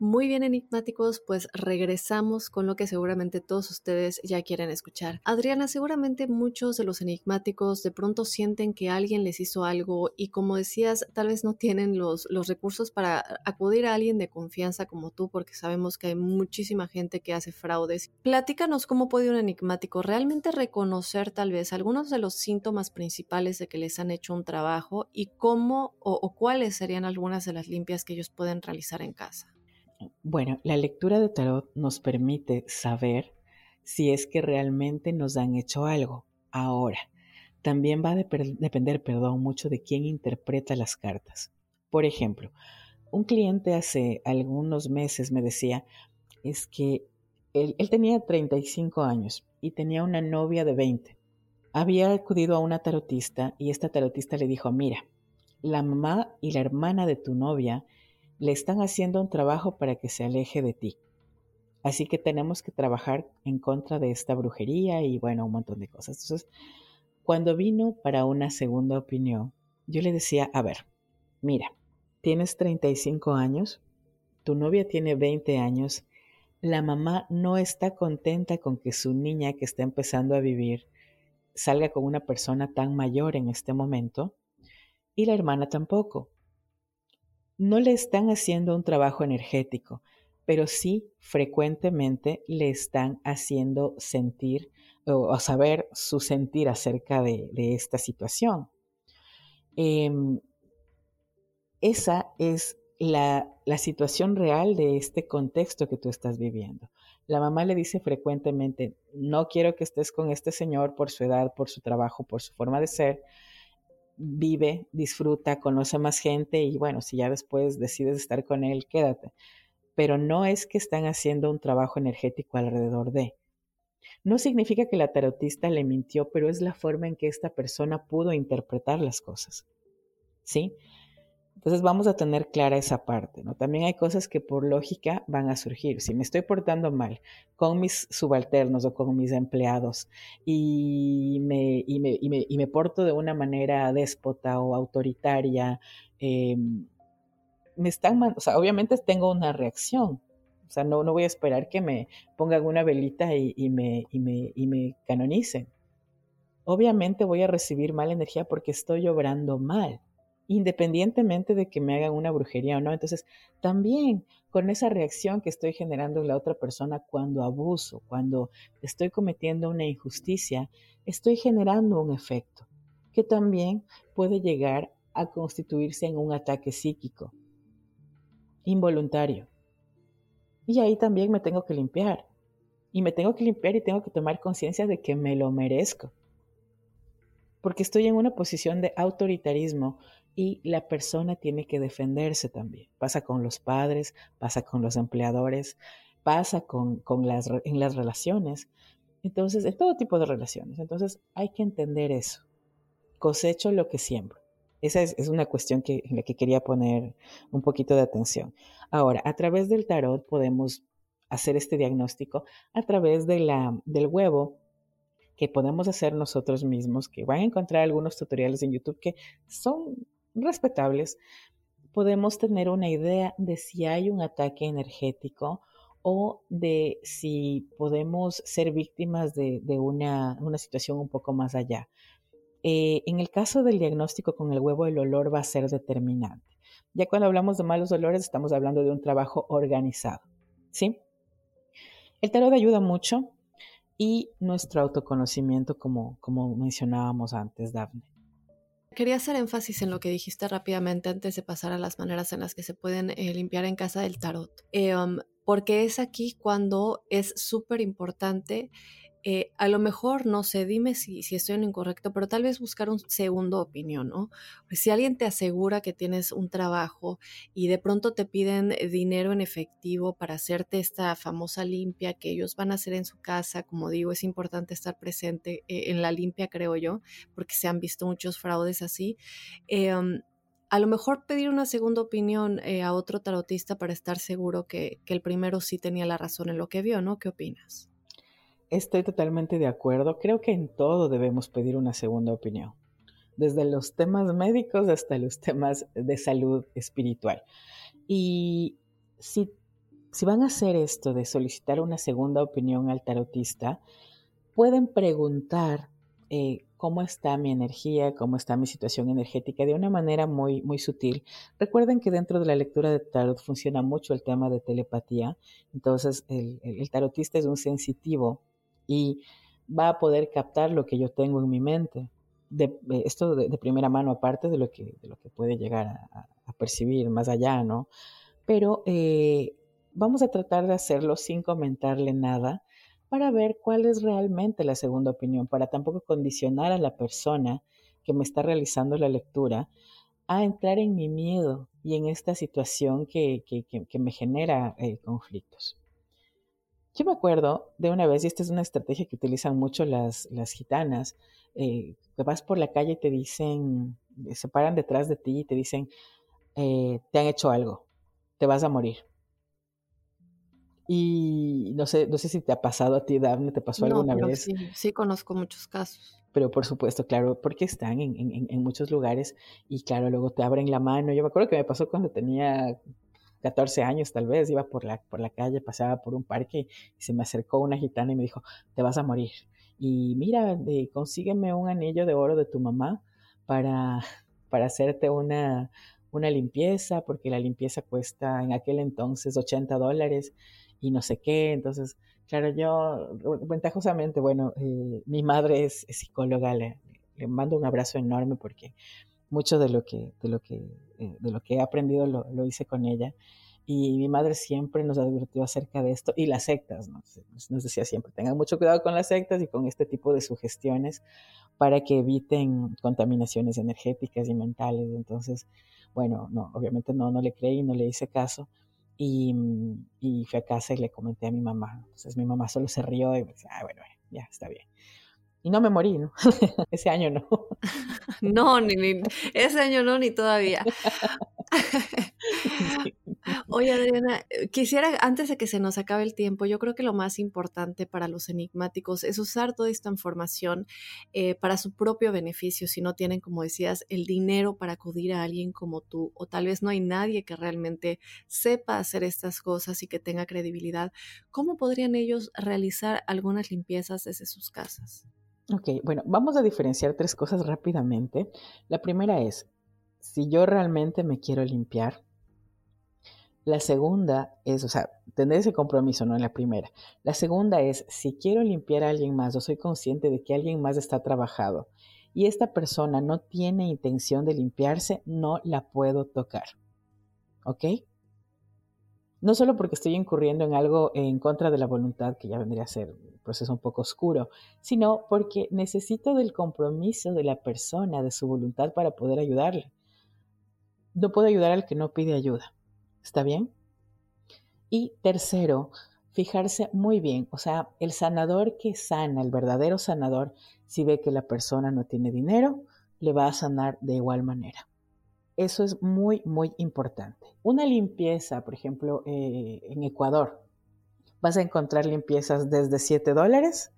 [SPEAKER 1] Muy bien, enigmáticos, pues regresamos con lo que seguramente todos ustedes ya quieren escuchar. Adriana, seguramente muchos de los enigmáticos de pronto sienten que alguien les hizo algo y como decías, tal vez no tienen los, los recursos para acudir a alguien de confianza como tú, porque sabemos que hay muchísima gente que hace fraudes. Platícanos cómo puede un enigmático realmente reconocer tal vez algunos de los síntomas principales de que les han hecho un trabajo y cómo o cuáles serían algunas de las limpias que ellos pueden realizar en casa.
[SPEAKER 2] Bueno, la lectura de tarot nos permite saber si es que realmente nos han hecho algo. Ahora, también va a depender, perdón, mucho de quién interpreta las cartas. Por ejemplo, un cliente hace algunos meses me decía, es que él, él tenía 35 años y tenía una novia de 20. Había acudido a una tarotista y esta tarotista le dijo, mira, la mamá y la hermana de tu novia le están haciendo un trabajo para que se aleje de ti. Así que tenemos que trabajar en contra de esta brujería y bueno, un montón de cosas. Entonces, cuando vino para una segunda opinión, yo le decía, a ver, mira, tienes 35 años, tu novia tiene 20 años, la mamá no está contenta con que su niña que está empezando a vivir salga con una persona tan mayor en este momento y la hermana tampoco. No le están haciendo un trabajo energético, pero sí frecuentemente le están haciendo sentir o, saber su sentir acerca de, esta situación. Em, esa es la, la, situación real de este contexto que tú estás viviendo. La mamá le dice frecuentemente, no quiero que estés con este señor por su edad, por su trabajo, por su forma de ser. Vive, disfruta, conoce más gente y bueno, si ya después decides estar con él, quédate. Pero no es que están haciendo un trabajo energético alrededor de. No significa que la tarotista le mintió, pero es la forma en que esta persona pudo interpretar las cosas. ¿Sí? Entonces vamos a tener clara esa parte, ¿no? También hay cosas que por lógica van a surgir. Si me estoy portando mal con mis subalternos o con mis empleados y me, y me, y me, y me porto de una manera déspota o autoritaria, em, me están, o sea, obviamente tengo una reacción. O sea, no, no voy a esperar que me pongan una velita y, y me, y, me, y me canonicen. Obviamente voy a recibir mala energía porque estoy obrando mal independientemente de que me hagan una brujería o no. Entonces, también con esa reacción que estoy generando en la otra persona cuando abuso, cuando estoy cometiendo una injusticia, estoy generando un efecto que también puede llegar a constituirse en un ataque psíquico involuntario. Y ahí también me tengo que limpiar. Y me tengo que limpiar y tengo que tomar conciencia de que me lo merezco. Porque estoy en una posición de autoritarismo y la persona tiene que defenderse también. Pasa con los padres, pasa con los empleadores, pasa con, las, en las relaciones. Entonces, en todo tipo de relaciones. Entonces, hay que entender eso. Cosecho lo que siembro. Esa es, una cuestión que, en la que quería poner un poquito de atención. Ahora, a través del tarot podemos hacer este diagnóstico a través de la, del huevo que podemos hacer nosotros mismos, que van a encontrar algunos tutoriales en YouTube que son respetables, podemos tener una idea de si hay un ataque energético o de si podemos ser víctimas de, una, situación un poco más allá. Eh, en el caso del diagnóstico con el huevo, el olor va a ser determinante. Ya cuando hablamos de malos olores, estamos hablando de un trabajo organizado. ¿sí? El tarot ayuda mucho y nuestro autoconocimiento, como, como mencionábamos antes, Daphne.
[SPEAKER 1] Quería hacer énfasis en lo que dijiste rápidamente antes de pasar a las maneras en las que se pueden eh, limpiar en casa del tarot, um, porque es aquí cuando es súper importante eh, a lo mejor, no sé, dime si, si, estoy en incorrecto, pero tal vez buscar un segundo opinión, ¿no? Si alguien te asegura que tienes un trabajo y de pronto te piden dinero en efectivo para hacerte esta famosa limpia que ellos van a hacer en su casa, como digo, es importante estar presente eh, en la limpia, creo yo, porque se han visto muchos fraudes así. Eh, um, a lo mejor pedir una segunda opinión a otro tarotista para estar seguro que, que el primero sí tenía la razón en lo que vio, ¿no? ¿Qué opinas?
[SPEAKER 2] Estoy totalmente de acuerdo. Creo que en todo debemos pedir una segunda opinión, desde los temas médicos hasta los temas de salud espiritual. Y si, si van a hacer esto de solicitar una segunda opinión al tarotista, pueden preguntar eh, cómo está mi energía, cómo está mi situación energética de una manera muy, muy sutil. Recuerden que dentro de la lectura de tarot funciona mucho el tema de telepatía, entonces el, el tarotista es un sensitivo y va a poder captar lo que yo tengo en mi mente. De, esto de, primera mano, aparte de lo que, puede llegar a, percibir más allá, ¿no? Pero eh, vamos a tratar de hacerlo sin comentarle nada para ver cuál es realmente la segunda opinión, para tampoco condicionar a la persona que me está realizando la lectura a entrar en mi miedo y en esta situación que, me genera eh, conflictos. Yo me acuerdo de una vez, y esta es una estrategia que utilizan mucho las, las gitanas, eh, que vas por la calle y te dicen, se paran detrás de ti y te dicen, eh, te han hecho algo, te vas a morir. Y no sé, no sé si te ha pasado a ti, Daphne, ¿te pasó alguna vez?
[SPEAKER 1] Sí, sí, conozco muchos casos.
[SPEAKER 2] Pero por supuesto, claro, porque están en, en, en, muchos lugares y claro, luego te abren la mano. Yo me acuerdo que me pasó cuando tenía 14 años tal vez, iba por la, por la calle, pasaba por un parque y se me acercó una gitana y me dijo, te vas a morir. Y mira, consígueme un anillo de oro de tu mamá para, para hacerte una, una limpieza, porque la limpieza cuesta en aquel entonces 80 dólares y no sé qué. Entonces, claro, yo, ventajosamente, bueno, eh, mi madre es, psicóloga, le, le, mando un abrazo enorme porque mucho de lo que, de lo que, de lo que he aprendido lo, lo, hice con ella. Y mi madre siempre nos advirtió acerca de esto y las sectas, ¿no? nos decía siempre, tengan mucho cuidado con las sectas y con este tipo de sugestiones para que eviten contaminaciones energéticas y mentales. Entonces, bueno, no, obviamente no, no le creí, no le hice caso. Y, y fui a casa y le comenté a mi mamá. Entonces mi mamá solo se rió y me decía, ah, bueno, ya, está bien. Y no me morí, ¿no? [LAUGHS] ese año no. [LAUGHS]
[SPEAKER 1] no, ni, ni, ese año no, ni todavía. [LAUGHS] Oye, Adriana, eh, quisiera, antes de que se nos acabe el tiempo, yo creo que lo más importante para los enigmáticos es usar toda esta información eh, para su propio beneficio, si no tienen, como decías, el dinero para acudir a alguien como tú, o tal vez no hay nadie que realmente sepa hacer estas cosas y que tenga credibilidad, ¿cómo podrían ellos realizar algunas limpiezas desde sus casas?
[SPEAKER 2] Ok, bueno, vamos a diferenciar tres cosas rápidamente. La primera es, si yo realmente me quiero limpiar, la segunda es, o sea, tener ese compromiso, no en la primera. La segunda es, si quiero limpiar a alguien más o soy consciente de que alguien más está trabajado y esta persona no tiene intención de limpiarse, no la puedo tocar. ¿Ok? No solo porque estoy incurriendo en algo en contra de la voluntad, que ya vendría a ser un proceso un poco oscuro, sino porque necesito del compromiso de la persona, de su voluntad para poder ayudarle. No puedo ayudar al que no pide ayuda. ¿Está bien? Y tercero, fijarse muy bien, o sea, el sanador que sana, el verdadero sanador, si ve que la persona no tiene dinero, le va a sanar de igual manera. Eso es muy, muy importante. Una limpieza, por ejemplo, eh, en Ecuador, vas a encontrar limpiezas desde 7 dólares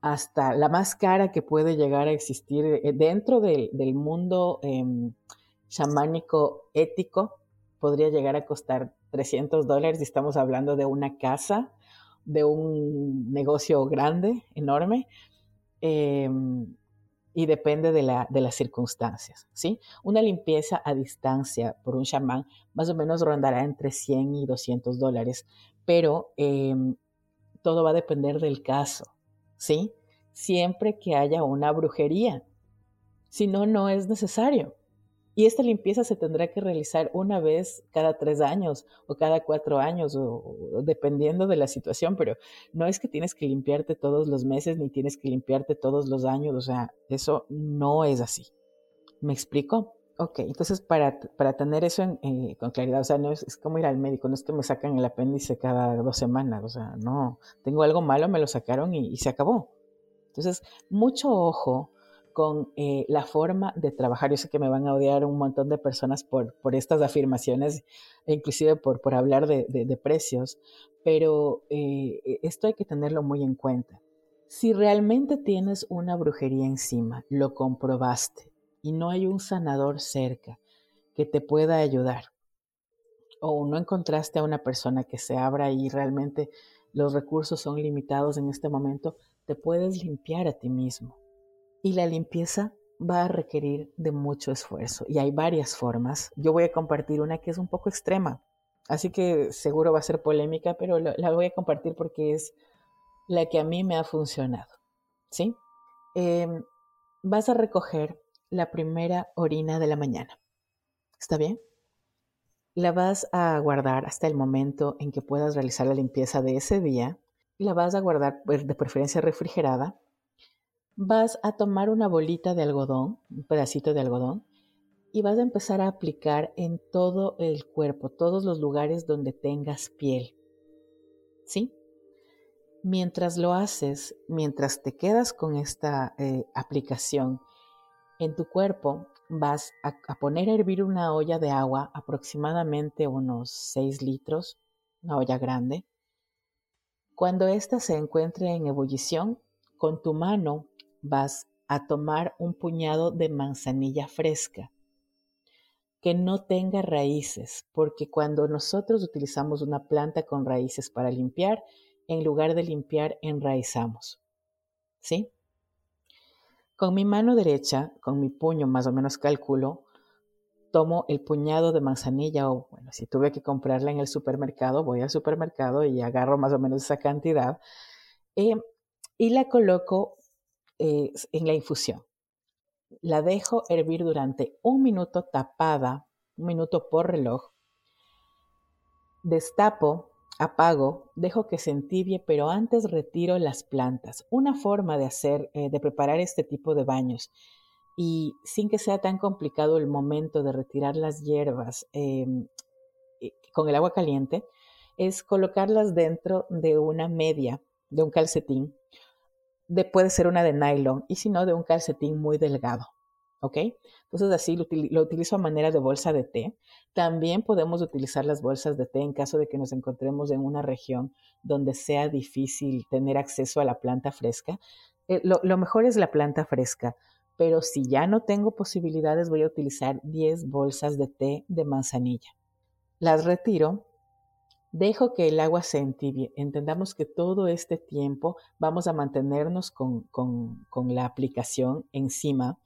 [SPEAKER 2] hasta la más cara que puede llegar a existir eh, dentro del, mundo eh, chamánico ético, podría llegar a costar 300 dólares y estamos hablando de una casa, de un negocio grande, enorme, em, y depende de, la, de, las circunstancias, ¿sí? Una limpieza a distancia por un chamán más o menos rondará entre 100 y 200 dólares, pero em, todo va a depender del caso, ¿sí? Siempre que haya una brujería, si no, no es necesario. Y esta limpieza se tendrá que realizar una vez cada tres años o cada cuatro años, o, dependiendo de la situación, pero no es que tienes que limpiarte todos los meses ni tienes que limpiarte todos los años, o sea, eso no es así. ¿Me explico? Ok, entonces para, para tener eso eh, con claridad, o sea, no es, como ir al médico, no es que me sacan el apéndice cada dos semanas, o sea, no, tengo algo malo, me lo sacaron y se acabó. Entonces, mucho ojo con eh, la forma de trabajar. Yo sé que me van a odiar un montón de personas por, por estas afirmaciones, e inclusive por, por hablar de, de, precios, pero eh, e, esto hay que tenerlo muy en cuenta. Si realmente tienes una brujería encima, lo comprobaste y no hay un sanador cerca que te pueda ayudar, o no encontraste a una persona que se abra y realmente los recursos son limitados en este momento, te puedes limpiar a ti mismo y la limpieza va a requerir de mucho esfuerzo y hay varias formas. Yo voy a compartir una que es un poco extrema, así que seguro va a ser polémica, pero la voy a compartir porque es la que a mí me ha funcionado. ¿Sí? Em, vas a recoger la primera orina de la mañana. ¿Está bien? La vas a guardar hasta el momento en que puedas realizar la limpieza de ese día la vas a guardar pues, de preferencia refrigerada. Vas a tomar una bolita de algodón, un pedacito de algodón, y vas a empezar a aplicar en todo el cuerpo, todos los lugares donde tengas piel. ¿Sí? Mientras lo haces, mientras te quedas con esta eh, aplicación en tu cuerpo, vas a, a, poner a hervir una olla de agua, aproximadamente unos 6 litros, una olla grande. Cuando ésta se encuentre en ebullición, con tu mano vas a tomar un puñado de manzanilla fresca que no tenga raíces, porque cuando nosotros utilizamos una planta con raíces para limpiar, en lugar de limpiar, enraizamos. ¿Sí? Con mi mano derecha, con mi puño más o menos calculo, tomo el puñado de manzanilla o, bueno, si tuve que comprarla en el supermercado, voy al supermercado y agarro más o menos esa cantidad eh, y la coloco eh, en la infusión. La dejo hervir durante un minuto tapada, un minuto por reloj. Destapo, apago, dejo que se entibie, pero antes retiro las plantas. Una forma de hacer, eh, de preparar este tipo de baños y sin que sea tan complicado el momento de retirar las hierbas em, con el agua caliente, es colocarlas dentro de una media, de un calcetín puede ser una de nylon y si no, de un calcetín muy delgado. ¿Ok? Entonces así lo, lo, utilizo a manera de bolsa de té. También podemos utilizar las bolsas de té en caso de que nos encontremos en una región donde sea difícil tener acceso a la planta fresca. Eh, lo, lo mejor es la planta fresca, pero si ya no tengo posibilidades voy a utilizar 10 bolsas de té de manzanilla. Las retiro Dejo que el agua se entibie. Entendamos que todo este tiempo vamos a mantenernos con, la aplicación encima.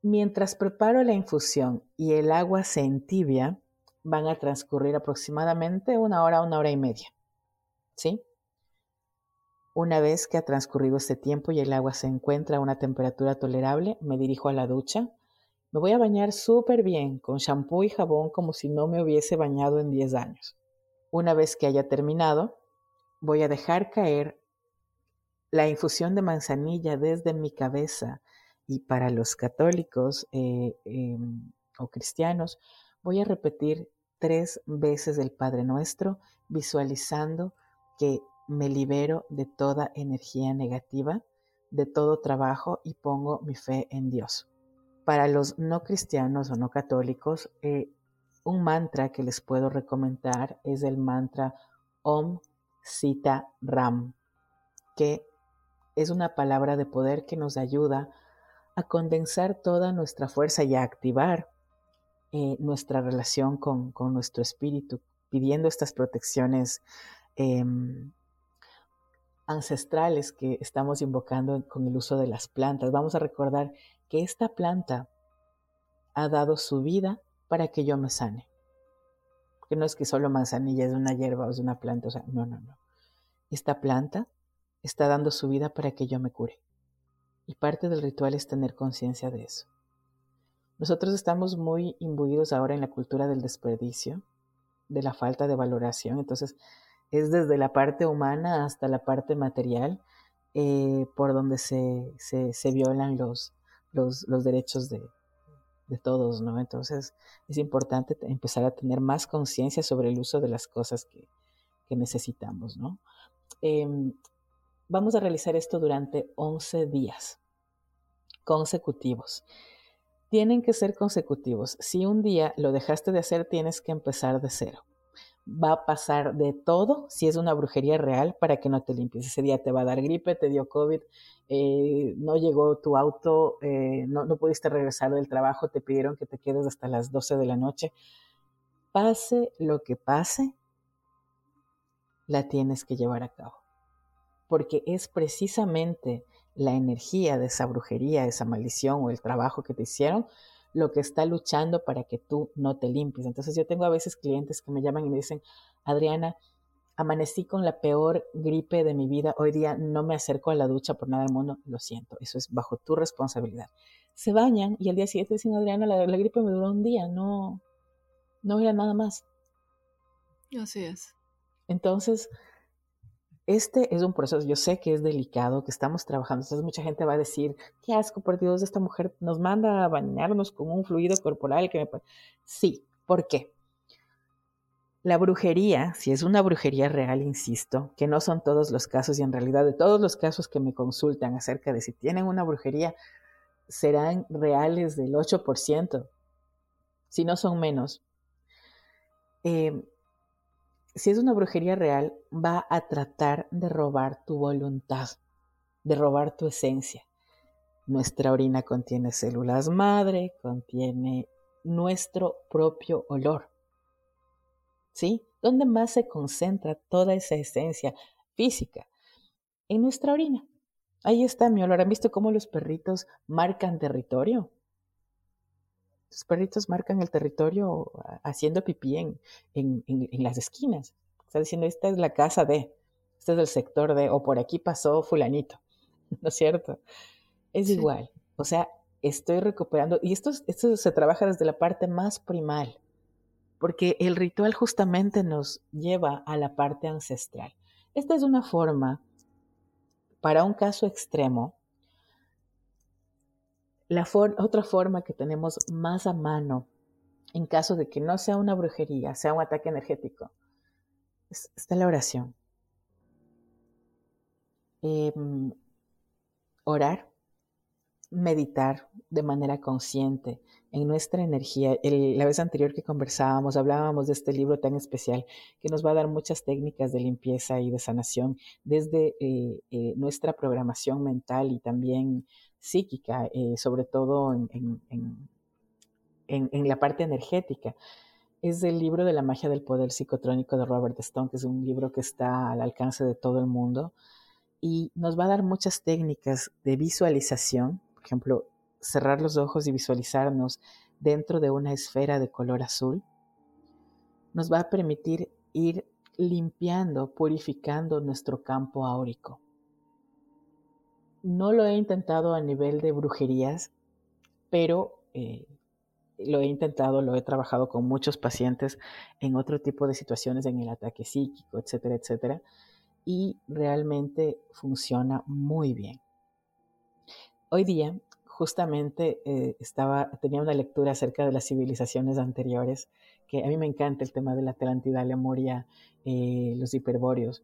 [SPEAKER 2] Mientras preparo la infusión y el agua se entibia, van a transcurrir aproximadamente una hora, una hora y media. ¿Sí? Una vez que ha transcurrido este tiempo y el agua se encuentra a una temperatura tolerable, me dirijo a la ducha. Me voy a bañar súper bien con shampoo y jabón como si no me hubiese bañado en 10 años. Una vez que haya terminado, voy a dejar caer la infusión de manzanilla desde mi cabeza y para los católicos eh, em, o cristianos voy a repetir tres veces el Padre Nuestro visualizando que me libero de toda energía negativa, de todo trabajo y pongo mi fe en Dios. Para los no cristianos o no católicos, eh, un mantra que les puedo recomendar es el mantra Om Sita Ram, que es una palabra de poder que nos ayuda a condensar toda nuestra fuerza y a activar eh, nuestra relación con, nuestro espíritu, pidiendo estas protecciones em, ancestrales que estamos invocando con el uso de las plantas. Vamos a recordar que esta planta ha dado su vida para que yo me sane. Porque no es que solo manzanilla es una hierba o es una planta, o sea, no, no, no. Esta planta está dando su vida para que yo me cure. Y parte del ritual es tener conciencia de eso. Nosotros estamos muy imbuidos ahora en la cultura del desperdicio, de la falta de valoración, entonces es desde la parte humana hasta la parte material eh, por donde se, se, violan los, los, los derechos de, de todos, ¿no? Entonces es importante empezar a tener más conciencia sobre el uso de las cosas que, necesitamos, ¿no? Em, vamos a realizar esto durante 11 días consecutivos. Tienen que ser consecutivos. Si un día lo dejaste de hacer, tienes que empezar de cero va a pasar de todo si es una brujería real para que no te limpies. Ese día te va a dar gripe, te dio COVID, eh, no llegó tu auto, eh, no, no pudiste regresar del trabajo, te pidieron que te quedes hasta las 12 de la noche. Pase lo que pase, la tienes que llevar a cabo. Porque es precisamente la energía de esa brujería, esa maldición o el trabajo que te hicieron lo que está luchando para que tú no te limpies. Entonces yo tengo a veces clientes que me llaman y me dicen, Adriana, amanecí con la peor gripe de mi vida, hoy día no me acerco a la ducha por nada del mundo, lo siento, eso es bajo tu responsabilidad. Se bañan y al día siguiente dicen, Adriana, la, gripe me duró un día, no, no era nada más.
[SPEAKER 1] Así es.
[SPEAKER 2] Entonces, este es un proceso, yo sé que es delicado, que estamos trabajando, entonces mucha gente va a decir, qué asco, por Dios, esta mujer nos manda a bañarnos con un fluido corporal que me... Sí, ¿por qué? La brujería, si es una brujería real, insisto, que no son todos los casos y en realidad de todos los casos que me consultan acerca de si tienen una brujería, serán reales del 8%, si no son menos. Eh, si es una brujería real, va a tratar de robar tu voluntad, de robar tu esencia. Nuestra orina contiene células madre, contiene nuestro propio olor. ¿Sí? ¿Dónde más se concentra toda esa esencia física? En nuestra orina. Ahí está mi olor. ¿Han visto cómo los perritos marcan territorio? Los perritos marcan el territorio haciendo pipí en, en, las esquinas. Está diciendo, esta es la casa de, este es el sector de, o por aquí pasó fulanito. [LAUGHS] ¿No es cierto? Es igual. O sea, estoy recuperando, y esto, esto se trabaja desde la parte más primal, porque el ritual justamente nos lleva a la parte ancestral. Esta es una forma, para un caso extremo, la otra forma que tenemos más a mano en caso de que no sea una brujería, sea un ataque energético, está la oración. Em, orar, meditar de manera consciente en nuestra energía. la vez anterior que conversábamos, hablábamos de este libro tan especial que nos va a dar muchas técnicas de limpieza y de sanación desde eh, eh, nuestra programación mental y también psíquica, eh, sobre todo en, en, la parte energética. Es el libro de la magia del poder psicotrónico de Robert Stone, que es un libro que está al alcance de todo el mundo y nos va a dar muchas técnicas de visualización, por ejemplo, cerrar los ojos y visualizarnos dentro de una esfera de color azul. Nos va a permitir ir limpiando, purificando nuestro campo áurico. No lo he intentado a nivel de brujerías, pero eh, lo he intentado, lo he trabajado con muchos pacientes en otro tipo de situaciones, en el ataque psíquico, etcétera, etcétera, y realmente funciona muy bien. Hoy día, justamente eh, estaba, tenía una lectura acerca de las civilizaciones anteriores, que a mí me encanta el tema de la Atlántida, Lemuria, eh, los hiperbóreos,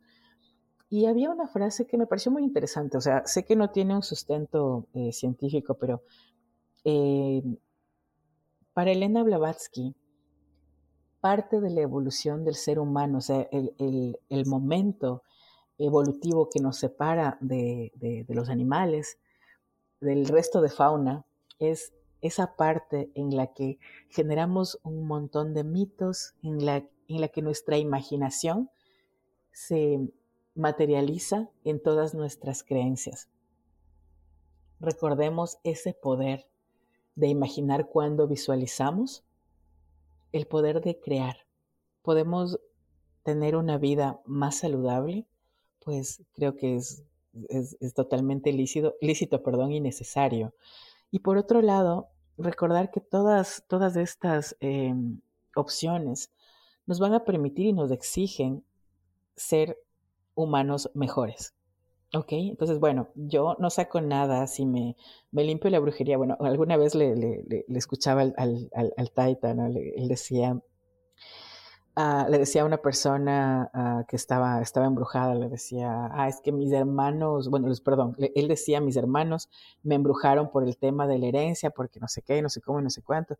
[SPEAKER 2] y había una frase que me pareció muy interesante, o sea, sé que no tiene un sustento eh, científico, pero eh, para Elena Blavatsky, parte de la evolución del ser humano, o sea, el, momento evolutivo que nos separa de, los animales, del resto de fauna, es esa parte en la que generamos un montón de mitos, en la, en la que nuestra imaginación se materializa en todas nuestras creencias. Recordemos ese poder de imaginar cuando visualizamos, el poder de crear. Podemos tener una vida más saludable, pues creo que es, es, totalmente lícito, lícito perdón, y necesario. Y por otro lado, recordar que todas, todas estas em, opciones nos van a permitir y nos exigen ser humanos mejores. Ok, entonces bueno, yo no saco nada si me, me limpio la brujería. Bueno, alguna vez le, le, escuchaba al, al, al, Titan, él decía, ah, le decía a una persona ah, que estaba, estaba embrujada, le decía, ah, es que mis hermanos, bueno, perdón, él decía, mis hermanos me embrujaron por el tema de la herencia, porque no sé qué, no sé cómo, no sé cuánto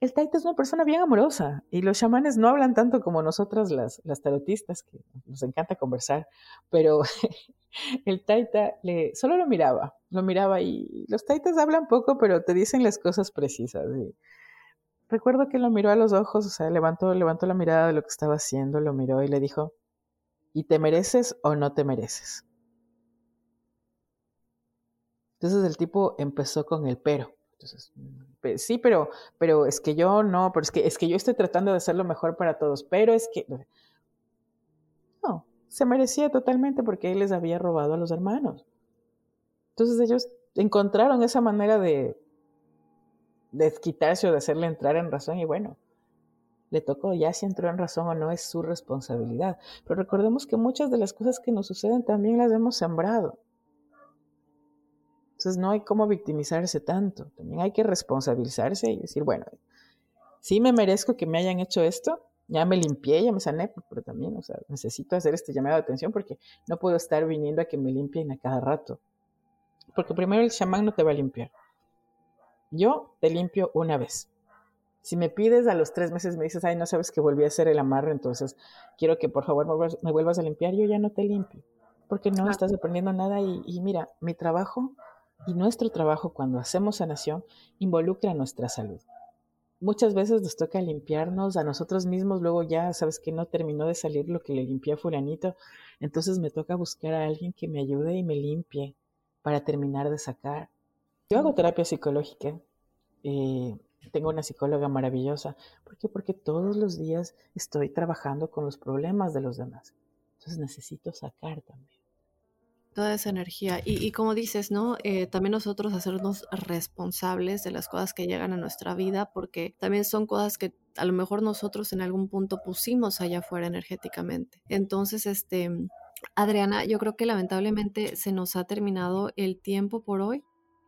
[SPEAKER 2] el taita es una persona bien amorosa y los chamanes no hablan tanto como nosotras las, tarotistas, que nos encanta conversar, pero [LAUGHS] el taita le, solo lo miraba, lo miraba y los taitas hablan poco, pero te dicen las cosas precisas. recuerdo que lo miró a los ojos, o sea, levantó, levantó la mirada de lo que estaba haciendo, lo miró y le dijo, ¿y te mereces o no te mereces? Entonces el tipo empezó con el pero. Entonces, sí, pero, pero es que yo no, pero es que, es que yo estoy tratando de hacer lo mejor para todos, pero es que... No, se merecía totalmente porque él les había robado a los hermanos. Entonces ellos encontraron esa manera de desquitarse o de hacerle entrar en razón y bueno, le tocó, ya si entró en razón o no es su responsabilidad. Pero recordemos que muchas de las cosas que nos suceden también las hemos sembrado. Entonces no hay cómo victimizarse tanto, también hay que responsabilizarse y decir, bueno, sí me merezco que me hayan hecho esto, ya me limpié, ya me sané, pero también, o sea, necesito hacer este llamado de atención porque no puedo estar viniendo a que me limpien a cada rato. Porque primero el chamán no te va a limpiar. Yo te limpio una vez. Si me pides a los tres meses, me dices, ay, no sabes que volví a hacer el amarre, entonces quiero que por favor me vuelvas, a limpiar, yo ya no te limpio. Porque no estás aprendiendo nada y, y mira, mi trabajo y nuestro trabajo cuando hacemos sanación involucra nuestra salud. Muchas veces nos toca limpiarnos a nosotros mismos, luego ya sabes que no terminó de salir lo que le limpié a fulanito, entonces me toca buscar a alguien que me ayude y me limpie para terminar de sacar. Yo hago terapia psicológica, eh, tengo una psicóloga maravillosa. ¿Por qué? Porque todos los días estoy trabajando con los problemas de los demás. Entonces necesito sacar también
[SPEAKER 1] toda esa energía. Y, como dices, ¿no? Eh, también nosotros hacernos responsables de las cosas que llegan a nuestra vida, porque también son cosas que a lo mejor nosotros en algún punto pusimos allá afuera energéticamente. Entonces, este, Adriana, yo creo que lamentablemente se nos ha terminado el tiempo por hoy.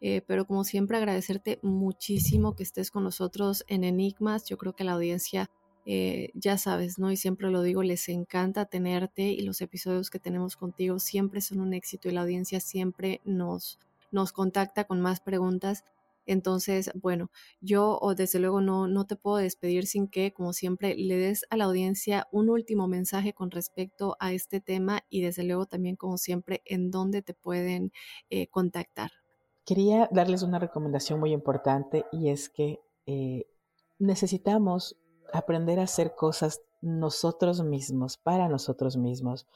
[SPEAKER 1] Eh, pero como siempre agradecerte muchísimo que estés con nosotros en Enigmas. Yo creo que la audiencia eh, ya sabes, ¿no? Y siempre lo digo, les encanta tenerte y los episodios que tenemos contigo siempre son un éxito y la audiencia siempre nos, nos contacta con más preguntas. Entonces, bueno, yo desde luego no, no te puedo despedir sin que, como siempre, le des a la audiencia un último mensaje con respecto a este tema y desde luego también, como siempre, en dónde te pueden eh, contactar.
[SPEAKER 2] Quería darles una recomendación muy importante y es que eh, necesitamos aprender a hacer cosas nosotros mismos, para nosotros mismos,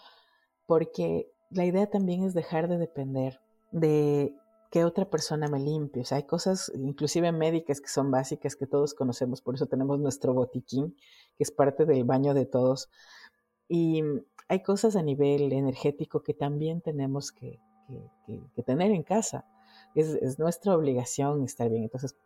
[SPEAKER 2] porque la idea también es dejar de depender de que otra persona me limpie. O sea, hay cosas, inclusive médicas, que son básicas, que todos conocemos, por eso tenemos nuestro botiquín, que es parte del baño de todos. Y hay cosas a nivel energético que también tenemos que, tener en casa. Es, nuestra obligación estar bien. Entonces,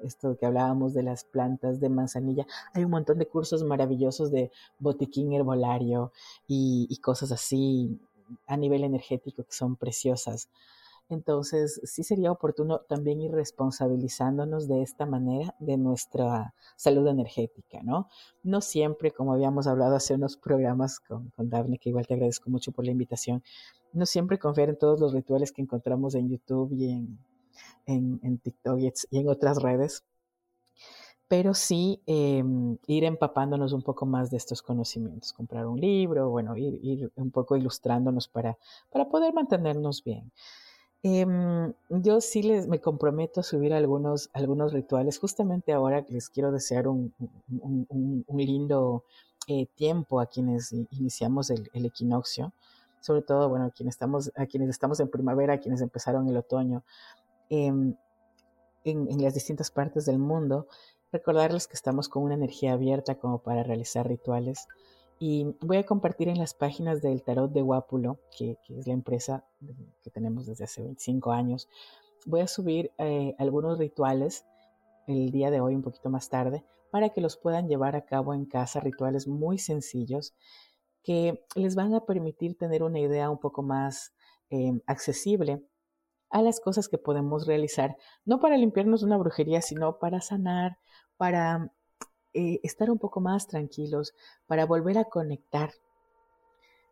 [SPEAKER 2] esto que hablábamos de las plantas de manzanilla. Hay un montón de cursos maravillosos de botiquín herbolario y, cosas así a nivel energético que son preciosas. Entonces, sí sería oportuno también ir responsabilizándonos de esta manera de nuestra salud energética, ¿no? No siempre, como habíamos hablado hace unos programas con, con que igual te agradezco mucho por la invitación, no siempre confiar en todos los rituales que encontramos en YouTube y en, en, TikTok y, en otras redes, pero sí em, ir empapándonos un poco más de estos conocimientos, comprar un libro, bueno, ir, un poco ilustrándonos para, para poder mantenernos bien. Em, yo sí les me comprometo a subir algunos, algunos rituales. Justamente ahora les quiero desear un, un, lindo eh, tiempo a quienes iniciamos el, el, equinoccio, sobre todo, bueno, a quienes, estamos, a quienes estamos en primavera, a quienes empezaron el otoño. Em, en, las distintas partes del mundo, recordarles que estamos con una energía abierta como para realizar rituales. Y voy a compartir en las páginas del Tarot de Guápulo, que, es la empresa que tenemos desde hace 25 años, voy a subir eh, algunos rituales el día de hoy, un poquito más tarde, para que los puedan llevar a cabo en casa, rituales muy sencillos que les van a permitir tener una idea un poco más em, accesible a las cosas que podemos realizar, no para limpiarnos una brujería, sino para sanar, para eh, estar un poco más tranquilos, para volver a conectar.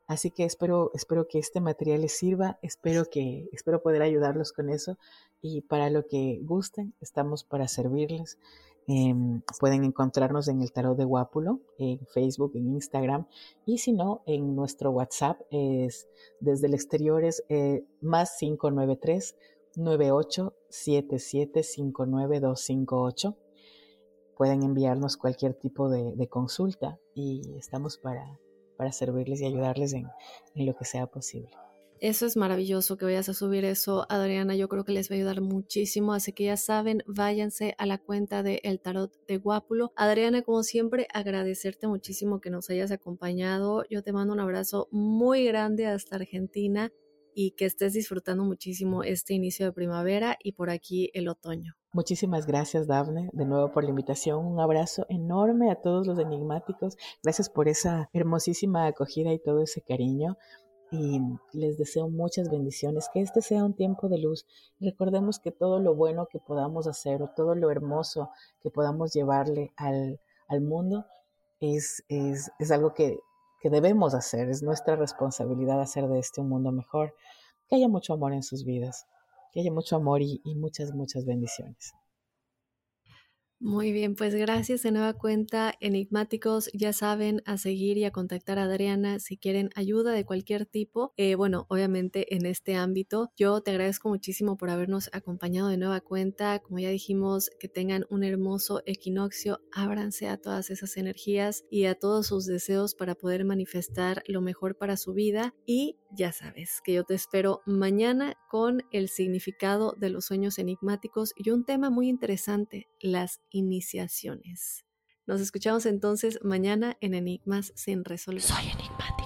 [SPEAKER 2] Así que espero, espero que este material les sirva, espero que, espero poder ayudarlos con eso y para lo que gusten, estamos para servirles. Em, pueden encontrarnos en el Tarot de Guápulo, en Facebook, en Instagram, y si no, en nuestro WhatsApp es desde el exterior es eh, más 593 9877 59258. Pueden enviarnos cualquier tipo de, consulta y estamos para, para servirles y ayudarles en lo que sea posible.
[SPEAKER 1] Eso es maravilloso que vayas a subir eso, Adriana. Yo creo que les va a ayudar muchísimo. Así que ya saben, váyanse a la cuenta de El Tarot de Guápulo. Adriana, como siempre, agradecerte muchísimo que nos hayas acompañado. Yo te mando un abrazo muy grande hasta Argentina y que estés disfrutando muchísimo este inicio de primavera y por aquí el otoño.
[SPEAKER 2] Muchísimas gracias, Dafne, de nuevo por la invitación. Un abrazo enorme a todos los enigmáticos. Gracias por esa hermosísima acogida y todo ese cariño y les deseo muchas bendiciones, que este sea un tiempo de luz. Recordemos que todo lo bueno que podamos hacer o todo lo hermoso que podamos llevarle al, al mundo es, es, es algo que, que, debemos hacer, es nuestra responsabilidad hacer de este un mundo mejor, que haya mucho amor en sus vidas, que haya mucho amor y, y muchas, muchas bendiciones.
[SPEAKER 1] Muy bien, pues gracias de nueva cuenta, enigmáticos. Ya saben, a seguir y a contactar a Adriana si quieren ayuda de cualquier tipo. Eh, bueno, obviamente en este ámbito, yo te agradezco muchísimo por habernos acompañado de nueva cuenta. Como ya dijimos, que tengan un hermoso equinoccio. Ábranse a todas esas energías y a todos sus deseos para poder manifestar lo mejor para su vida. Y ya sabes que yo te espero mañana con el significado de los sueños enigmáticos y un tema muy interesante, las iniciaciones. Nos escuchamos entonces mañana en Enigmas sin resolver.
[SPEAKER 6] Soy enigmático.